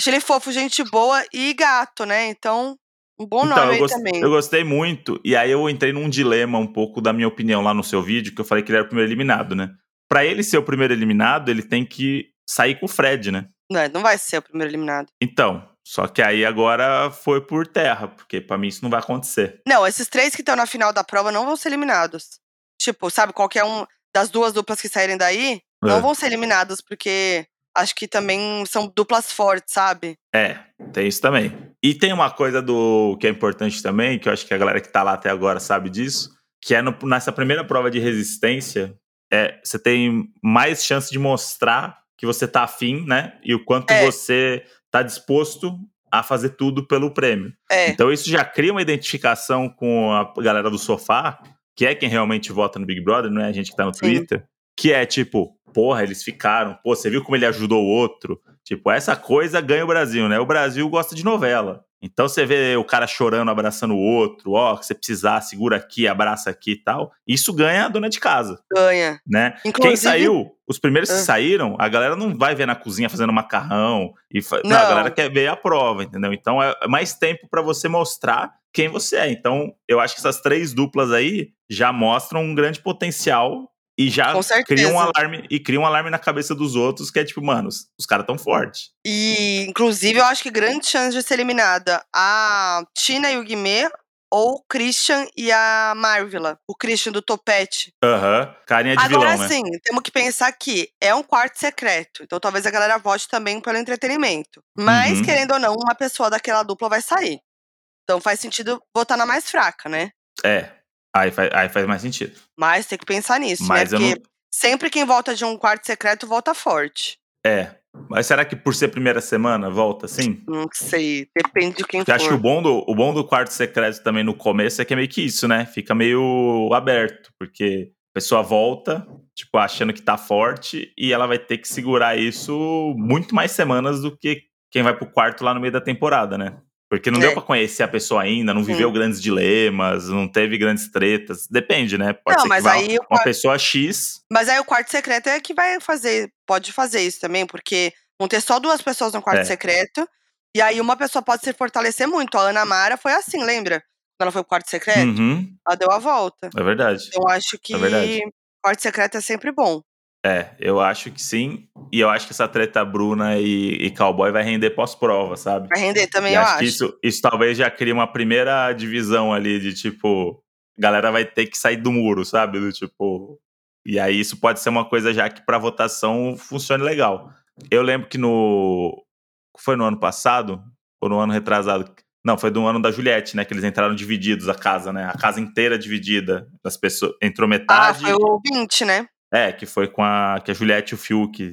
achei ele fofo, gente boa e gato, né? Então, um bom Então, nome eu, aí gos- também. eu gostei muito. E aí eu entrei num dilema um pouco da minha opinião lá no seu vídeo, que eu falei que ele era o primeiro eliminado, né? Pra ele ser o primeiro eliminado, ele tem que sair com o Fred, né? Não, não vai ser o primeiro eliminado. Então, só que aí agora foi por terra, porque pra mim isso não vai acontecer. Não, esses três que estão na final da prova não vão ser eliminados. Tipo, sabe, qualquer um das duas duplas que saírem daí não É. vão ser eliminados, porque acho que também são duplas fortes, sabe? É, tem isso também. E tem uma coisa do que é importante também, que eu acho que a galera que tá lá até agora sabe disso, que é no- nessa primeira prova de resistência, é, você tem mais chance de mostrar que você tá afim, né? E o quanto É. você tá disposto a fazer tudo pelo prêmio. É, Então isso já cria uma identificação com a galera do sofá, que é quem realmente vota no Big Brother, não é a gente que tá no Sim. Twitter, que é tipo, porra, eles ficaram, pô, você viu como ele ajudou o outro? Tipo, essa coisa ganha o Brasil, né? O Brasil gosta de novela. Então você vê o cara chorando, abraçando o outro, ó, que você precisar, segura aqui, abraça aqui e tal. Isso ganha a dona de casa, ganha. né? Quem Inclusive- saiu, os primeiros que Ah. saíram, a galera não vai ver na cozinha fazendo macarrão. E fa... não. Não. a galera quer ver a prova, entendeu? Então é mais tempo pra você mostrar quem você é. Então eu acho que essas três duplas aí já mostram um grande potencial e já criam um alarme e criam um alarme na cabeça dos outros que é tipo, mano, os, os caras tão fortes. E, inclusive, eu acho que grande chance de ser eliminada a Tina e o Guimê ou o Christian e a Marvila. O Christian do Topete. Aham. Carinha de Agora vilão, né? sim, temos que pensar que é um quarto secreto. Então talvez a galera vote também pelo entretenimento. Mas, Uhum. querendo ou não, uma pessoa daquela dupla vai sair. Então faz sentido votar na mais fraca, né? É. Aí faz, aí faz mais sentido. Mas tem que pensar nisso, Mas né? Porque não. sempre quem volta de um quarto secreto volta forte. É. Mas será que por ser primeira semana volta assim? Não sei, depende de quem Porque for. acho que o bom, do, o bom do quarto secreto também no começo é que é meio que isso, né? Fica meio aberto, porque a pessoa volta, tipo, achando que tá forte, e ela vai ter que segurar isso muito mais semanas do que quem vai pro quarto lá no meio da temporada, né? Porque não É. deu pra conhecer a pessoa ainda, não Sim. viveu grandes dilemas, não teve grandes tretas. Depende, né? Pode Não, ser mas aí uma quarto- pessoa X. Mas aí o quarto secreto é que vai fazer, pode fazer isso também, porque vão ter só duas pessoas no quarto É. secreto. E aí uma pessoa pode se fortalecer muito. A Ana Mara foi assim, lembra? Quando ela foi pro quarto secreto, Uhum, ela deu a volta. é verdade. Então acho que É verdade. quarto secreto é sempre bom. É, eu acho que sim. E eu acho que essa treta Bruna e, e Cowboy vai render pós-prova, sabe? Vai render também, e eu acho acho. que isso, isso talvez já crie uma primeira divisão ali de tipo, galera vai ter que sair do muro, sabe? Do tipo. E aí isso pode ser uma coisa já que pra votação funcione legal. Eu lembro que no. Foi no ano passado? Ou no ano retrasado? Não, foi do ano da Juliette, né? Que eles entraram divididos a casa, né? A casa inteira dividida. As pessoas. Entrou Ah, metade. foi o 20, né? É, que foi com a. Que a Juliette e o Fiuk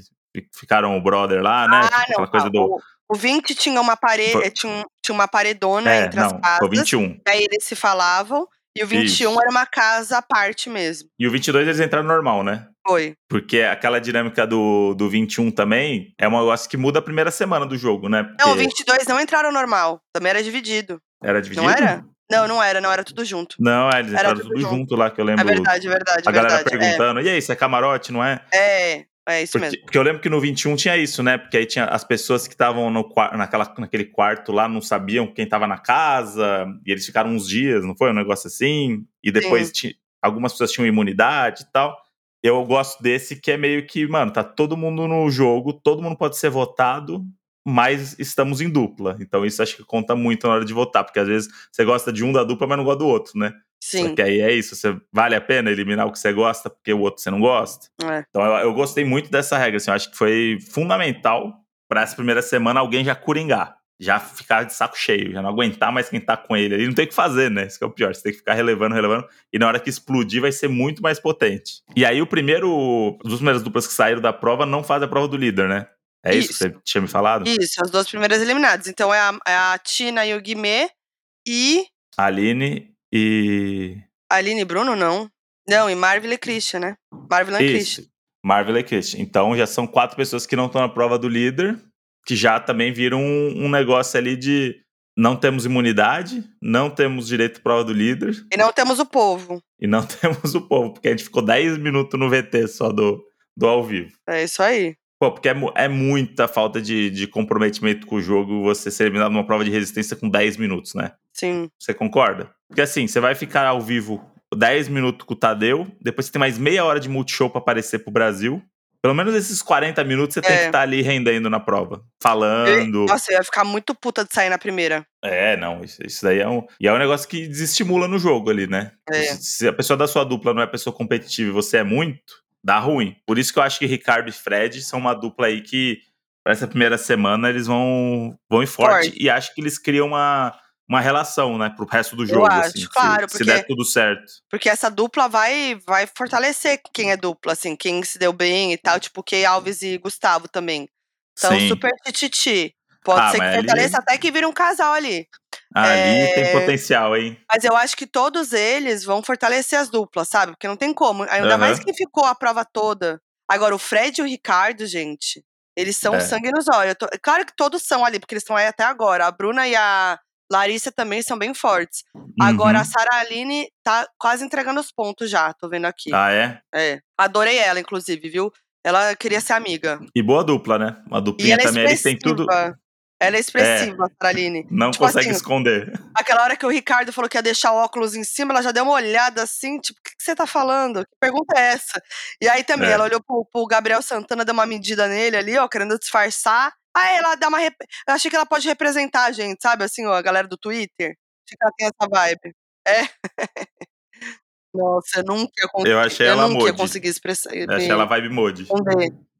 ficaram o brother lá, né? Ah, Tipo, não. Coisa do. o, o 20 tinha uma parede, Foi- tinha, tinha uma paredona É, entre as não, casas. foi o 21. E aí eles se falavam. E o 21 Isso. era uma casa à parte mesmo. E o 22 eles entraram normal, né? Foi. Porque aquela dinâmica do, do 21 também é um negócio que muda a primeira semana do jogo, né? Porque Não, o 22 não entraram normal. Também era dividido. era dividido? Não era? Não, não era, não era tudo junto. Não, é, eles Era entraram tudo tudo junto. junto lá, que eu lembro É verdade, é verdade, a é galera verdade. perguntando, e aí, isso é camarote, não é? É, é, é isso Porque, mesmo. porque eu lembro que no 21 tinha isso, né? Porque aí tinha as pessoas que estavam naquela, naquele quarto lá não sabiam quem tava na casa, e eles ficaram uns dias, não foi? Um negócio assim. E depois ti- algumas pessoas tinham imunidade e tal. Eu gosto desse que é meio que, mano, tá todo mundo no jogo, todo mundo pode ser votado, mas estamos em dupla. Então isso acho que conta muito na hora de votar, porque às vezes você gosta de um da dupla, mas não gosta do outro, né? Sim. Só que aí é isso, você vale a pena eliminar o que você gosta porque o outro você não gosta. É. Então eu, eu gostei muito dessa regra, assim, eu acho que foi fundamental para essa primeira semana alguém já coringar, já ficar de saco cheio, já não aguentar mais quem tá com ele ali, não tem o que fazer, né? Isso que é o pior, você tem que ficar relevando, relevando, e na hora que explodir vai ser muito mais potente. E aí o primeiro, duas primeiras duplas que saíram da prova não fazem a prova do líder, né? É isso, Isso. que você tinha me falado? Isso, as duas primeiras eliminadas. Então é a, é a Tina e o Guimê e Aline e... Aline e Bruno, não. Não, e Marvel e Christian, né? Marvel e Christian. Marvel e Christian. Então já são quatro pessoas que não estão na prova do líder, que já também viram um, um negócio ali de não temos imunidade, não temos direito à prova do líder E não temos o povo. e não <laughs> temos o povo, porque a gente ficou 10 minutos no VT só do, do ao vivo. É isso aí. Pô, porque é, é muita falta de, de comprometimento com o jogo você ser eliminado numa prova de resistência com 10 minutos, né? Sim. Você concorda? Porque assim, você vai ficar ao vivo 10 minutos com o Tadeu, depois você tem mais meia hora de multishow pra aparecer pro Brasil. Pelo menos esses 40 minutos você tem É. que estar ali rendendo na prova. Falando. Nossa, eu ia ficar muito puta de sair na primeira. É, não, isso, isso daí é um. E é um negócio que desestimula no jogo ali, né? É. Se, se a pessoa da sua dupla não é pessoa competitiva e você é muito, dá ruim. Por isso que eu acho que Ricardo e Fred são uma dupla aí que, pra essa primeira semana, eles vão, vão ir forte. Forte. E acho que eles criam uma, uma relação, né, pro resto do jogo. acho, assim, se- claro, se, porque- der tudo certo. Porque essa dupla vai, vai fortalecer quem é dupla, assim, quem se deu bem e tal. Tipo, Key Alves e Gustavo também. São Sim. super tititi. Pode Ah, ser que fortaleça até que vire um casal ali. Ali É. tem potencial, hein? Mas eu acho que todos eles vão fortalecer as duplas, sabe? Porque não tem como. Ainda Aham. mais que ficou a prova toda. Agora, o Fred e o Ricardo, gente, eles são É. sangue nos olhos. Tô- Claro que todos são ali, porque eles estão aí até agora. A Bruna e a Larissa também são bem fortes. Agora, Uhum. a Sara Aline tá quase entregando os pontos já, tô vendo aqui. Ah, é? É. Adorei ela, inclusive, viu? Ela queria ser amiga. E boa dupla, né? Uma duplinha é também, eles têm tudo. Ela é expressiva, a Sara Aline. Não Tipo consegue assim, esconder. Aquela hora que o Ricardo falou que ia deixar o óculos em cima, ela já deu uma olhada assim, tipo, o que, que você tá falando? Que pergunta é essa? E aí também, É. ela olhou pro, pro Gabriel Santana, deu uma medida nele ali, ó, querendo disfarçar. Aí ela dá uma. rep- Eu achei que ela pode representar a gente, sabe? Assim, ó, a galera do Twitter. Achei que ela tem essa vibe. É. <laughs> Nossa, eu nunca ia conseguir. Eu achei ela nunca ia conseguir expressar. Eu achei ela vibe mode.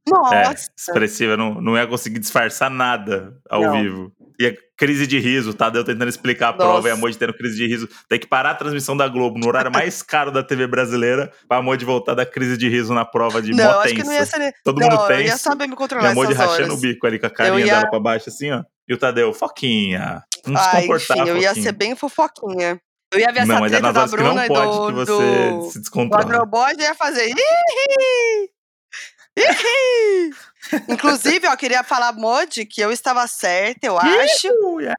É, Nossa. expressiva, não, não ia conseguir disfarçar nada ao Não. vivo. E a crise de riso, tá? Deu tentando explicar a prova e a Nossa. Modi tendo crise de riso. Tem que parar a transmissão da Globo no horário mais <laughs> caro da TV brasileira pra Modi voltar da crise de riso na prova de não, acho que não ia ser. Todo não, mundo eu ia saber me E controlar a Modi essas rachando o bico ali com a carinha ia- dela pra baixo, assim, ó. E o Tadeu, Foquinha. Não se Ai, comportar, enfim, eu ia Foquinha. ser bem fofoquinha. Eu ia ver essa Não, é treta nas da horas que Bruna não e pode do, que você do, se do descontrola. Agrobot, eu ia fazer "Ih! Ih!" Inclusive, eu queria falar, Modi, que eu estava certa, eu acho.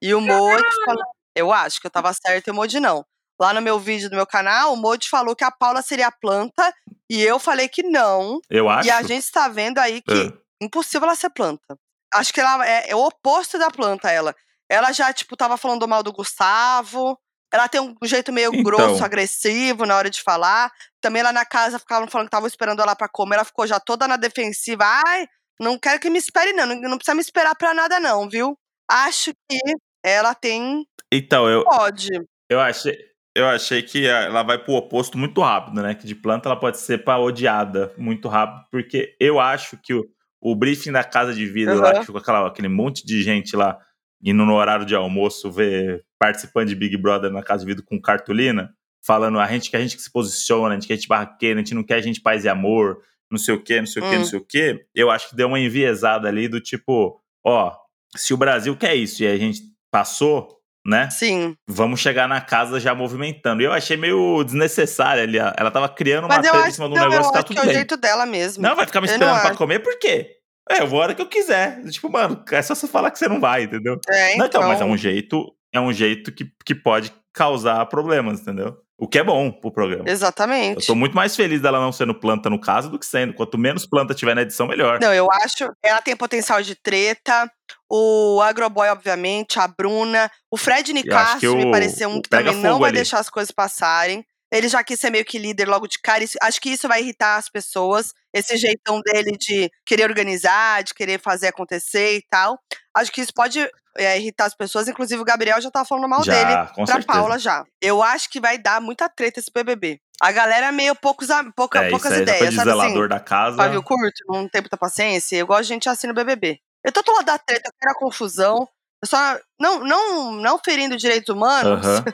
E o Modi falou. Eu acho que eu estava certa e o Modi não. Lá no meu vídeo do meu canal, o Modi falou que a Paula seria a planta e eu falei que não. Eu acho. E a gente está vendo aí que Ah. impossível ela ser planta. Acho que ela é, é o oposto da planta, ela. Ela já, tipo, tava falando mal do Gustavo. Ela tem um jeito meio Então. grosso, agressivo na hora de falar. Também lá na casa ficavam falando que estavam esperando ela pra comer. Ela ficou já toda na defensiva. Ai, não quero que me espere, não. Não, precisa me esperar pra nada, não, viu? Acho que ela tem. Então, eu, Pode. eu achei. Eu achei que ela vai pro oposto muito rápido, né? Que de planta ela pode ser pra odiada muito rápido, porque eu acho que o, o briefing da casa de vidro lá, Aham. que ficou aquela, aquele monte de gente lá indo no horário de almoço ver participante de Big Brother na casa de vidro com cartolina, falando a gente que a gente que se posiciona, a gente que a gente barraqueira, a gente não quer gente paz e amor, não sei o quê, não sei o quê, Hum. não sei o quê. Eu acho que deu uma enviesada ali do tipo, ó, se o Brasil quer isso e a gente passou, né? Sim. vamos chegar na casa já movimentando. E eu achei meio desnecessário ali. ó. Ela tava criando uma Mas eu treta em cima de um eu negócio que tá acho que tudo é o bem. jeito dela mesmo. Não, vai ficar me Eu esperando pra acho. comer, por quê? É, eu vou a hora que eu quiser. Tipo, mano, é só você falar que você não vai, entendeu? É, Não, então. então, mas é um jeito, é um jeito que, que pode causar problemas, entendeu? O que é bom pro programa. Eu Exatamente. tô muito mais feliz dela não sendo planta no caso do que sendo. Quanto menos planta tiver na edição, melhor. Não, eu acho. Ela tem potencial de treta. O Agroboy, obviamente, a Bruna. O Fred Eu Nicásio me pareceu um que também não fogo vai ali. deixar as coisas passarem. Ele já quis ser meio que líder logo de cara. Isso- acho que isso vai irritar as pessoas. Esse jeitão dele de querer organizar, de querer fazer acontecer e tal. Acho que isso pode é, irritar as pessoas. Inclusive, o Gabriel já tava falando mal já, dele com pra certeza. Paula já. Eu acho que vai dar muita treta esse BBB. A galera é meio poucos, pouca, é, poucas aí, ideias, sabe assim? zelador da casa. pavio curto, não tem muita paciência. Eu gosto de gente assim no BBB. Eu tô do lado da treta, eu quero a confusão. Eu só, não, não, não ferindo direitos humanos, Aham.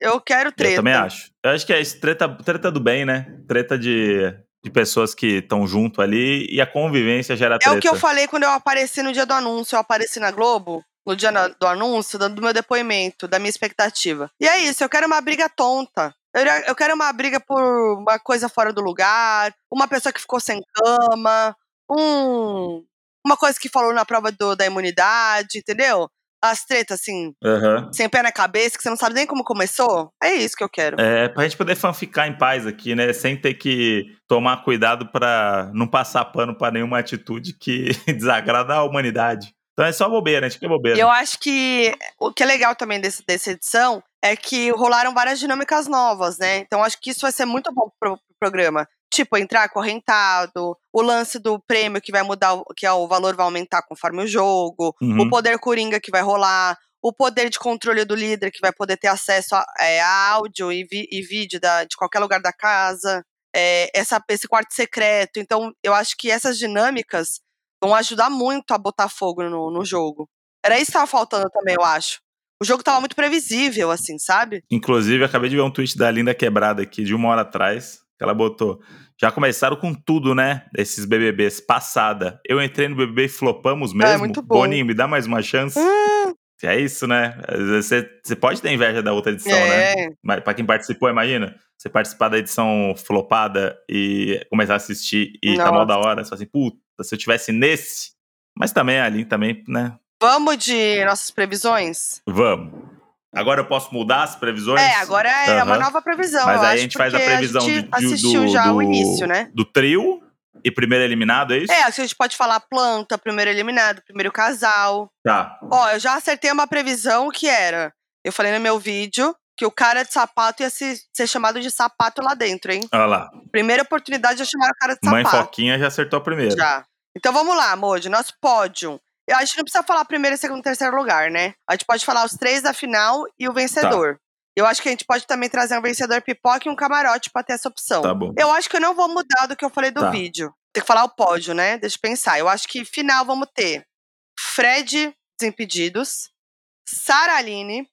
Eu quero treta. Eu também acho. Eu acho que é isso, treta, treta do bem, né? Treta de, de pessoas que estão junto ali e a convivência gera É treta. o que eu falei quando eu apareci no dia do anúncio. Eu apareci na Globo, no dia do anúncio, dando meu depoimento, da minha expectativa. E é isso, eu quero uma briga tonta. Eu, eu quero uma briga por uma coisa fora do lugar, uma pessoa que ficou sem cama, um, uma coisa que falou na prova do- da imunidade, entendeu? As tretas, assim, Aham. sem pé na cabeça, que você não sabe nem como começou. É isso que eu quero. É, pra gente poder fanficar em paz aqui, né? Sem ter que tomar cuidado pra não passar pano pra nenhuma atitude que <laughs> desagrada a humanidade. Então é só bobeira, a gente quer bobeira. Eu acho que o que é legal também desse, dessa edição é que rolaram várias dinâmicas novas, né? Então acho que isso vai ser muito bom pro programa. Tipo, entrar correntado, o lance do prêmio que vai mudar, que é o valor vai aumentar conforme o jogo, Uhum. o poder coringa que vai rolar, o poder de controle do líder que vai poder ter acesso a, é, a áudio e, vi- e vídeo da- de qualquer lugar da casa, é, essa, esse quarto secreto. Então, eu acho que essas dinâmicas vão ajudar muito a botar fogo no, no jogo. Era isso que tava faltando também, eu acho. O jogo tava muito previsível, assim, sabe? Inclusive, acabei de ver um tweet da Linda Quebrada aqui de uma hora atrás, ela botou. Já começaram com tudo, né? Esses BBBs. Passada. Eu entrei no BBB e flopamos mesmo. É, muito bom. Boninho, me dá mais uma chance. Hum, É isso, né? Você, você pode ter inveja da outra edição, né? é, Mas pra quem participou, imagina. Você participar da edição flopada e começar a assistir e tá mal Nossa. da hora. Você fala assim, puta, se eu tivesse nesse. Mas também ali, também, né? Vamos de nossas previsões? Vamos. Agora eu posso mudar as previsões? É, agora é uma Aham. nova previsão. Mas eu aí a gente faz a previsão gente de- do, já do, o início, né? do trio e primeiro eliminado, é isso? É, a gente pode falar planta, primeiro eliminado, primeiro casal. Tá. Ó, eu já acertei uma previsão que era. Eu falei no meu vídeo que o cara de sapato ia se- ser chamado de sapato lá dentro, hein? Olha lá. Primeira oportunidade de chamar o cara de Mãe sapato. Foquinha já acertou a primeira. Já. Então vamos lá, Moji, nosso pódio. Eu acho que não precisa falar primeiro, segundo, terceiro lugar, né? A gente pode falar os três da final e o vencedor. Tá. Eu acho que a gente pode também trazer um vencedor pipoca e um camarote pra ter essa opção. Tá bom. Eu acho que eu não vou mudar do que eu falei do Tá. vídeo. Tem que falar o pódio, né? Deixa eu pensar. Eu acho que final vamos ter Fred Desimpedidos, Sara Aline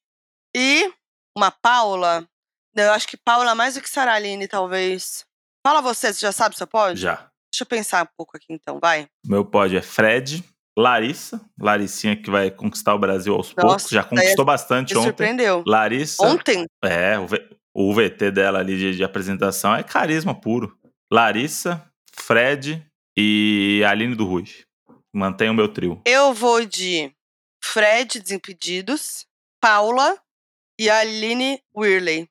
e uma Paula. Eu acho que Paula mais do que Sara Aline, talvez. Fala você, você já sabe seu pódio? Já. Deixa eu pensar um pouco aqui então, vai. Meu pódio é Fred, Larissa, Larissinha que vai conquistar o Brasil aos Nossa, poucos. Já conquistou bastante Me ontem. surpreendeu. Larissa. Ontem? É, o, V- o VT dela ali de, de apresentação é carisma puro. Larissa, Fred e Aline do Ruge. Mantém o meu trio. Eu vou de Fred Desimpedidos, Paula e Aline Whirley.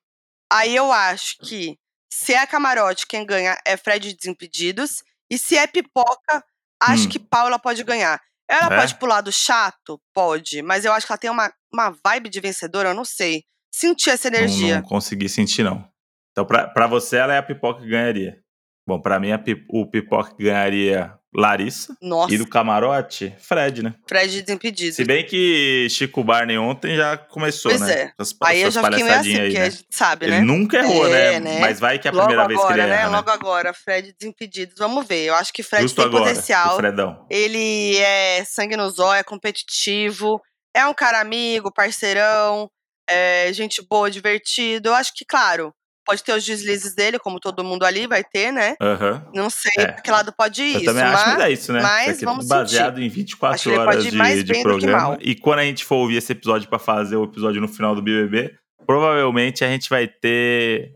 Aí eu acho que se é camarote, quem ganha é Fred Desimpedidos. E se é pipoca, acho Hum. que Paula pode ganhar. Ela É? pode pular do chato? Pode. Mas eu acho que ela tem uma, uma vibe de vencedora, eu não sei. senti essa Não, energia. não consegui sentir, não. Então, pra, pra você, ela é a pipoca que ganharia. Bom, pra mim, pi- o pipoca que ganharia Larissa. Nossa, E do camarote, Fred, né? Fred Desimpedido. Se bem que Chico Barney ontem já começou, Pois né? é. As, Aí eu já fiquei meio assim, aí, a né? gente sabe, Ele né? nunca errou, É, né? né? Mas vai que é a Logo primeira vez que agora, ele né? erra, né? Logo agora, Fred Desimpedidos. Vamos ver. Eu acho que Fred Justo tem agora, potencial. o Fredão. Ele é sangue no zóio, é competitivo, é um cara amigo, parceirão, é gente boa, divertido. Eu acho que, claro, pode ter os deslizes dele, como todo mundo ali vai ter, né? Aham. Não sei É. pra que lado pode ir Eu isso, também mas... acho, mas é isso, né? mas é vamos baseado em Acho 24 que ele pode horas de, de que programa. E quando a gente for ouvir esse episódio pra fazer o episódio no final do BBB, provavelmente a gente vai ter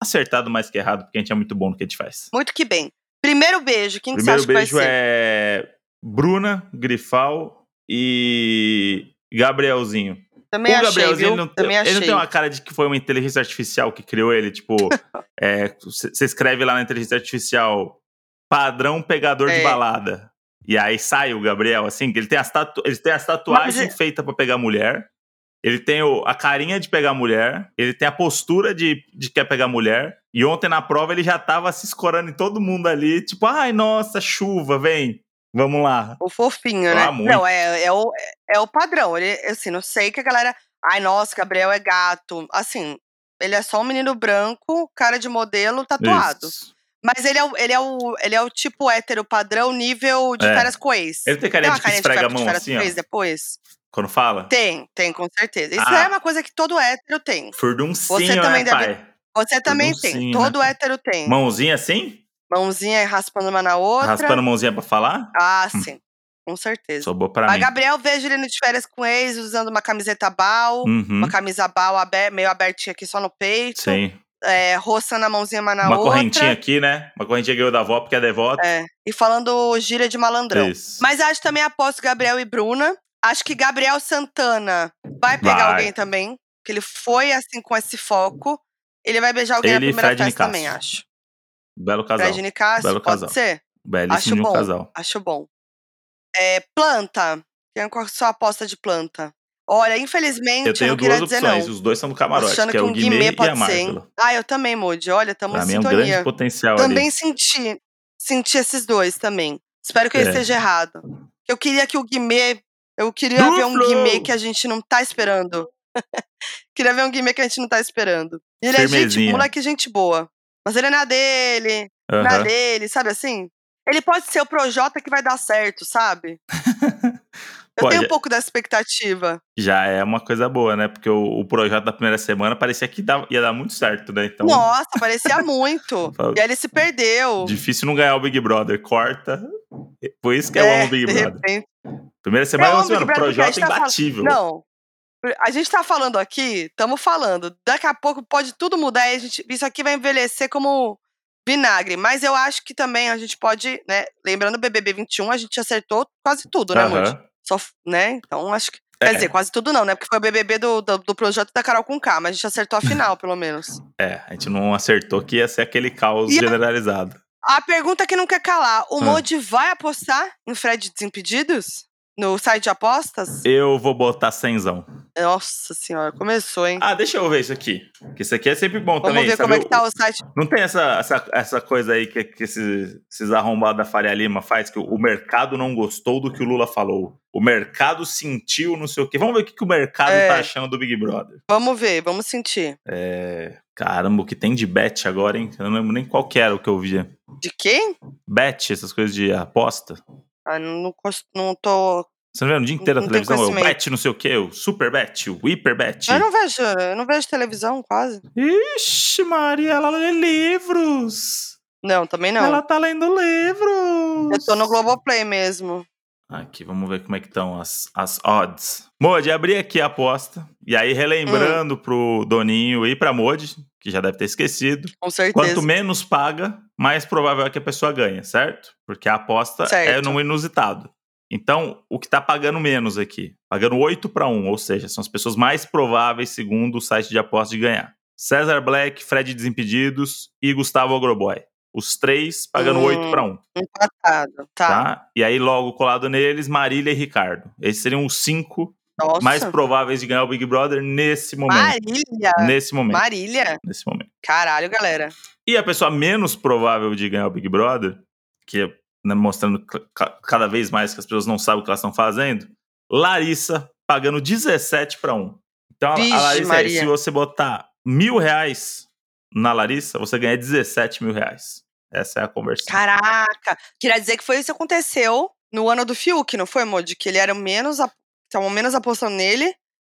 acertado mais que errado, porque a gente é muito bom no que a gente faz. Muito que bem. Primeiro beijo, quem que Primeiro você acha beijo que vai ser? é Bruna, Grifal e Gabrielzinho. Também o achei, Gabrielzinho viu? não, tem- Também ele achei. não tem uma cara de que foi uma inteligência artificial que criou ele. Tipo, <laughs> você escreve lá na inteligência artificial padrão pegador de É. balada. E aí sai o Gabriel, assim, que ele tem as, tatu ele tem as tatuagens Mas é- feitas pra pegar mulher. Ele tem o- a carinha de pegar mulher. Ele tem a postura de, de quer pegar mulher. E ontem na prova ele já tava se escorando em todo mundo ali. Tipo, ai, nossa, chuva, vem. Vamos lá. O fofinho, Ah, né? muito. Não, é, é, o, é o padrão. Ele, assim, não sei que a galera. Ai, nossa, Gabriel é gato. Assim, ele é só um menino branco, cara de modelo, tatuado. Isso. Mas ele é, o, ele, é o, ele é o tipo hétero padrão, nível de É. férias com ex. Ele tem carinha de que esfrega a mão assim, ó. depois? Quando fala. Tem, tem, com certeza. Isso Ah. é uma coisa que todo hétero tem. Furduncinho, Você também né, deve- pai? Você também tem. Produncinho, Todo né? hétero tem. Mãozinha assim? Mãozinha raspando uma na outra. Raspando mãozinha pra falar? Ah, sim. Com certeza. Sobrou pra Mas mim. Gabriel, vejo ele de férias com ex, usando uma camiseta bal. Uhum, Uma camisa bal aber- meio abertinha aqui só no peito. sim. É, roçando a mãozinha uma na Uma outra. correntinha aqui, né? Uma correntinha ganhou da avó porque é devota. É, e falando gíria de malandrão. Isso. Mas acho também aposto Gabriel e Bruna. Acho que Gabriel Santana vai pegar Vai. alguém também. Que ele foi assim com esse foco. Ele vai beijar alguém Ele na primeira festa também, acho. Belo casal. Fred Nicásio, Belo pode casal. ser? Belíssimo Acho bom. casal. Acho bom. É, planta. Quem qual a sua aposta de planta? Olha, infelizmente, Eu tenho não queria duas dizer opções. não. Os dois são do camarote, achando que é o um Guimê, Guimê e a pode ser, hein? Marcela. Ah, eu também, Moody. Olha, estamos em mim é um sintonia. grande potencial Também ali. senti, senti esses dois também. Espero que eu É. esteja errado. Eu queria que o Guimê. Eu queria ver um! Guimê que a gente não tá esperando. <laughs> queria ver um Guimê que a gente não tá esperando. E Ele é gente, moleque gente boa. Mas ele é na dele, na Aham. dele, sabe assim? Ele pode ser o Projota que vai dar certo, sabe? <laughs> Eu Pode. tenho um pouco dessa expectativa. Já é uma coisa boa, né? Porque o, o projeto da primeira semana parecia que dá- ia dar muito certo, né? Então, Nossa, parecia muito. <laughs> E aí ele se perdeu. difícil não ganhar o Big Brother. Corta. Por isso que eu É, amo o Big Brother. repente. Primeira semana Eu eu amo assim, Big Brother gente tá imbatível. Não. A gente tá falando aqui, estamos falando. Daqui a pouco pode tudo mudar e a gente, isso aqui vai envelhecer como vinagre. Mas eu acho que também a gente pode, né? Lembrando o BBB 21, a gente acertou quase tudo, né, Aham. Moody? Só, né? Então acho que. É. Quer dizer, quase tudo não, né? Porque foi o BBB do, do, do projeto da Carol com K, mas a gente acertou a <laughs> final, pelo menos. É, a gente não acertou que ia ser aquele caos E a- generalizado. A pergunta que não quer calar: o. Modi vai apostar em Fred Desimpedidos? No site de apostas? Eu vou botar cenzão. Nossa senhora, começou, hein? Ah, deixa eu ver isso aqui. Que isso aqui é sempre bom Vamos também. ver sabe? como é que tá o site. Não tem essa, essa, essa coisa aí que, que esses, esses arrombados da Faria Lima faz, que o mercado não gostou do que o Lula falou. O mercado sentiu não sei o quê. Vamos ver o que, que o mercado É. tá achando do Big Brother. Vamos ver, vamos sentir. É, caramba, o que tem de bet agora, hein? Eu não lembro nem qual que era o que eu via. De quem? Bet, essas coisas de aposta. Ah, não, não tô. Você não vê o dia inteiro tenho televisão? É o bet não sei o quê, o super bet, o hiper bet. Eu não vejo, eu não vejo televisão quase. Ixi, Maria, ela lê livros. Não, também não. Ela tá lendo livros. Eu tô no Globoplay mesmo. Aqui, vamos ver como é que estão as, as odds. Modi, abri aqui a aposta. E aí, relembrando pro Doninho e pra Modi, que já deve ter esquecido. Com certeza. Quanto menos paga, mais provável é que a pessoa ganhe, certo? Porque a aposta é Certo. no inusitado. Então, o que tá pagando menos aqui? Pagando 8 para 1, ou seja, são as pessoas mais prováveis, segundo o site de aposta, de ganhar. César Black, Fred Desimpedidos e Gustavo Agroboy. Os três pagando Hum. 8 para 1 Empatado. Tá. tá? E aí, logo colado neles, Marília e Ricardo. Esses seriam os cinco Nossa. mais prováveis de ganhar o Big Brother nesse momento. Marília. Nesse momento. Marília. Nesse momento. Caralho, galera. E a pessoa menos provável de ganhar o Big Brother, que é né, mostrando ca- cada vez mais que as pessoas não sabem o que elas estão fazendo, Larissa pagando 17 para 1. Então Vixe, a Larissa, se você botar mil reais na Larissa, você ganha 17 mil reais. Essa é a conversão. Caraca. Queria dizer que foi isso que aconteceu no ano do Fiuk, não foi, Modi? Que ele era menos. Estavam menos apostando nele.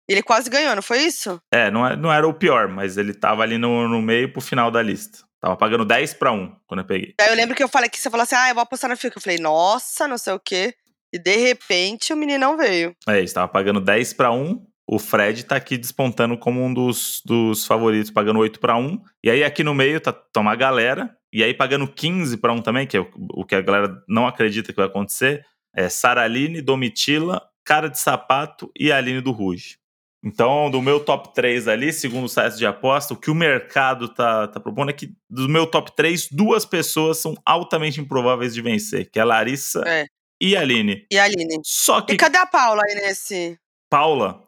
E ele quase ganhou, não foi isso? É, não, é- não era o pior, mas ele tava ali no, no meio pro final da lista. Tava pagando 10 para 1 quando eu peguei. Daí eu lembro que eu falei que você falou assim: ah, eu vou apostar no Fiuk. Eu falei, nossa, não sei o quê. E de repente o menino não veio. É, estava pagando 10 para 1. O Fred tá aqui despontando como um dos, dos favoritos, pagando 8 para 1. E aí aqui no meio tá, tá uma galera. E aí pagando 15 para 1 também, que é o, o que a galera não acredita que vai acontecer. É Saraline, Domitila, Cara de Sapato e Aline do Ruge. Então, do meu top 3 ali, segundo o site de aposta, o que o mercado tá, tá propondo é que do meu top 3, duas pessoas são altamente improváveis de vencer, que é a Larissa É. e a Aline. E a Aline? Só que E cadê a Paula aí nesse? Paula.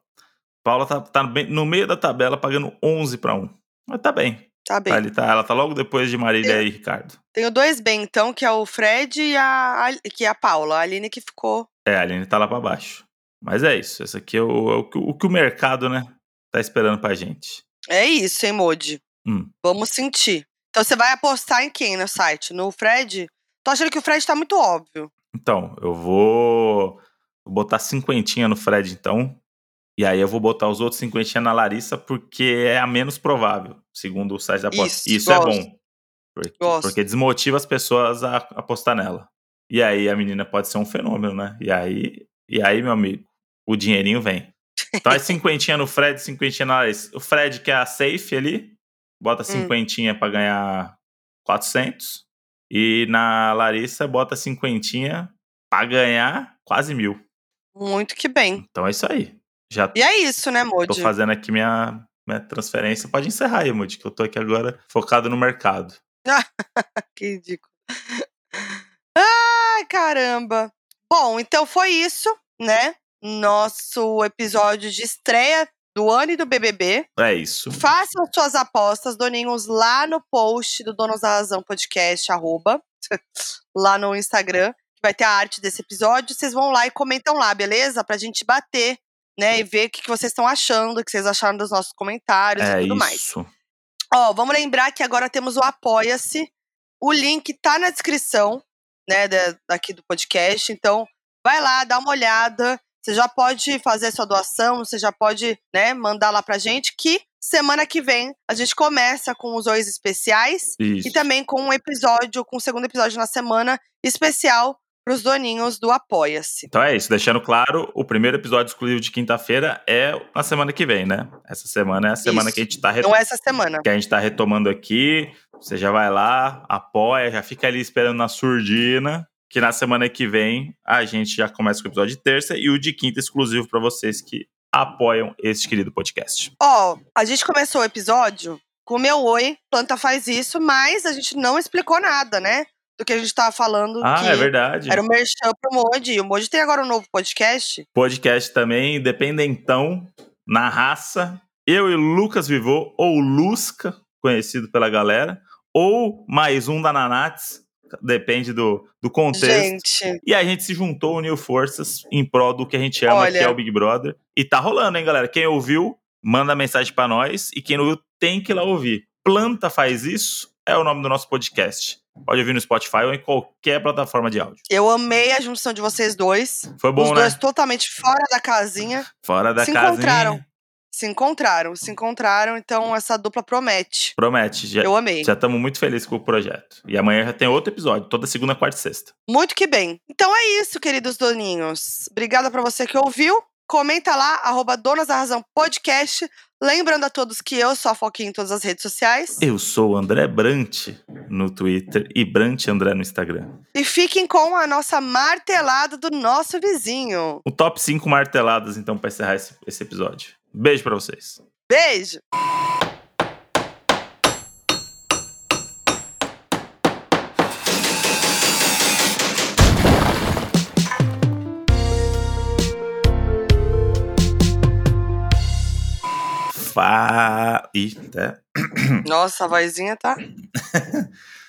Paula tá, tá no meio da tabela pagando 11 para 1. Mas tá bem. Tá bem. Ali, tá, ela tá logo depois de Marília e Ricardo. Tenho dois bem, então, que é o Fred e a, que é a Paula. A Aline que ficou. É, a Aline tá lá para baixo. Mas é isso. Esse aqui é o, é o que- o que o mercado, né, tá esperando pra gente. É isso, hein, Modi? Hum. Vamos sentir. Então você vai apostar em quem no site? No Fred? Tô achando que o Fred tá muito óbvio. Então, eu vou, vou botar cinquentinha no Fred, então. E aí eu vou botar os outros cinquentinha na Larissa, porque é a menos provável, segundo o site da aposta. Isso, Isso é bom. Porque, porque desmotiva as pessoas a apostar nela. E aí a menina pode ser um fenômeno, né? E aí, e aí meu amigo, o dinheirinho vem. Então é <laughs> cinquentinha no Fred, cinquentinha na Larissa. O Fred, que é a safe ali, bota cinquentinha pra ganhar 400. E na Larissa, bota cinquentinha pra ganhar quase mil. Muito que bem. Então é isso aí. Já E é isso, né, tô Modi? fazendo aqui minha, minha transferência. Pode encerrar aí, Moody, que eu tô aqui agora focado no mercado. <laughs> Que ridículo. Ai, caramba. Bom, então foi isso, né? Nosso episódio de estreia do ano e do BBB. É isso. Façam suas apostas, doninhos, lá no post do Donos da Razão Podcast, arroba, <laughs> lá no Instagram, que vai ter a arte desse episódio. Vocês vão lá e comentam lá, beleza? Pra gente bater, né? E ver o que que vocês estão achando, o que vocês acharam dos nossos comentários É e tudo mais. isso. Ó, vamos lembrar que agora temos o Apoia-se. O link tá na descrição, né, da- daqui do podcast. Então, vai lá, dá uma olhada. Você já pode fazer sua doação, você já pode, né, mandar lá pra gente que semana que vem a gente começa com os dois especiais Isso. e também com um episódio, com o segundo episódio na semana especial pros doninhos do Apoia-se. Então é isso. Deixando claro, o primeiro episódio exclusivo de quinta-feira é na semana que vem, né? Essa semana é a semana Isso. que a gente tá Não é essa semana. que a gente tá retomando aqui. Você já vai lá, apoia, já fica ali esperando na surdina. Que na semana que vem a gente já começa com o episódio de terça e o de quinta exclusivo pra vocês que apoiam este querido podcast. Ó, a gente começou o episódio com o meu oi, planta faz isso, mas a gente não explicou nada, né? Do que a gente tava falando Ah, é verdade. era o merchan pro Modi. E o Modi tem agora um novo podcast. Podcast também, dependentão, na raça. Eu e Lucas Vivô, ou Lusca, conhecido pela galera, ou mais um da Nanates, depende do, do contexto. Gente, E a gente se juntou, uniu forças em prol do que a gente ama, Olha. que é o Big Brother. E tá rolando, hein, galera? Quem ouviu, manda mensagem pra nós. E quem não ouviu, tem que ir lá ouvir. Planta faz isso é o nome do nosso podcast. Pode ouvir no Spotify ou em qualquer plataforma de áudio. eu amei a junção de vocês dois. Foi bom, Os né? dois totalmente fora da casinha. Fora da se casinha. encontraram. Se encontraram, se encontraram, então essa dupla promete. Promete. Já, Eu amei. já estamos muito felizes com o projeto. E amanhã já tem outro episódio, toda segunda, quarta e sexta. Muito que bem. Então é isso, queridos doninhos. Obrigada pra você que ouviu. Comenta lá, arroba Donas da Razão Podcast. Lembrando a todos que eu sou a Foquinha em todas as redes sociais. Eu sou o André Brant no Twitter e Brant André no Instagram. E fiquem com a nossa martelada do nosso vizinho. O top 5 marteladas, então, para encerrar esse, esse episódio. Beijo para vocês. Beijo! Fa... Ih. Nossa, a vozinha tá. <laughs>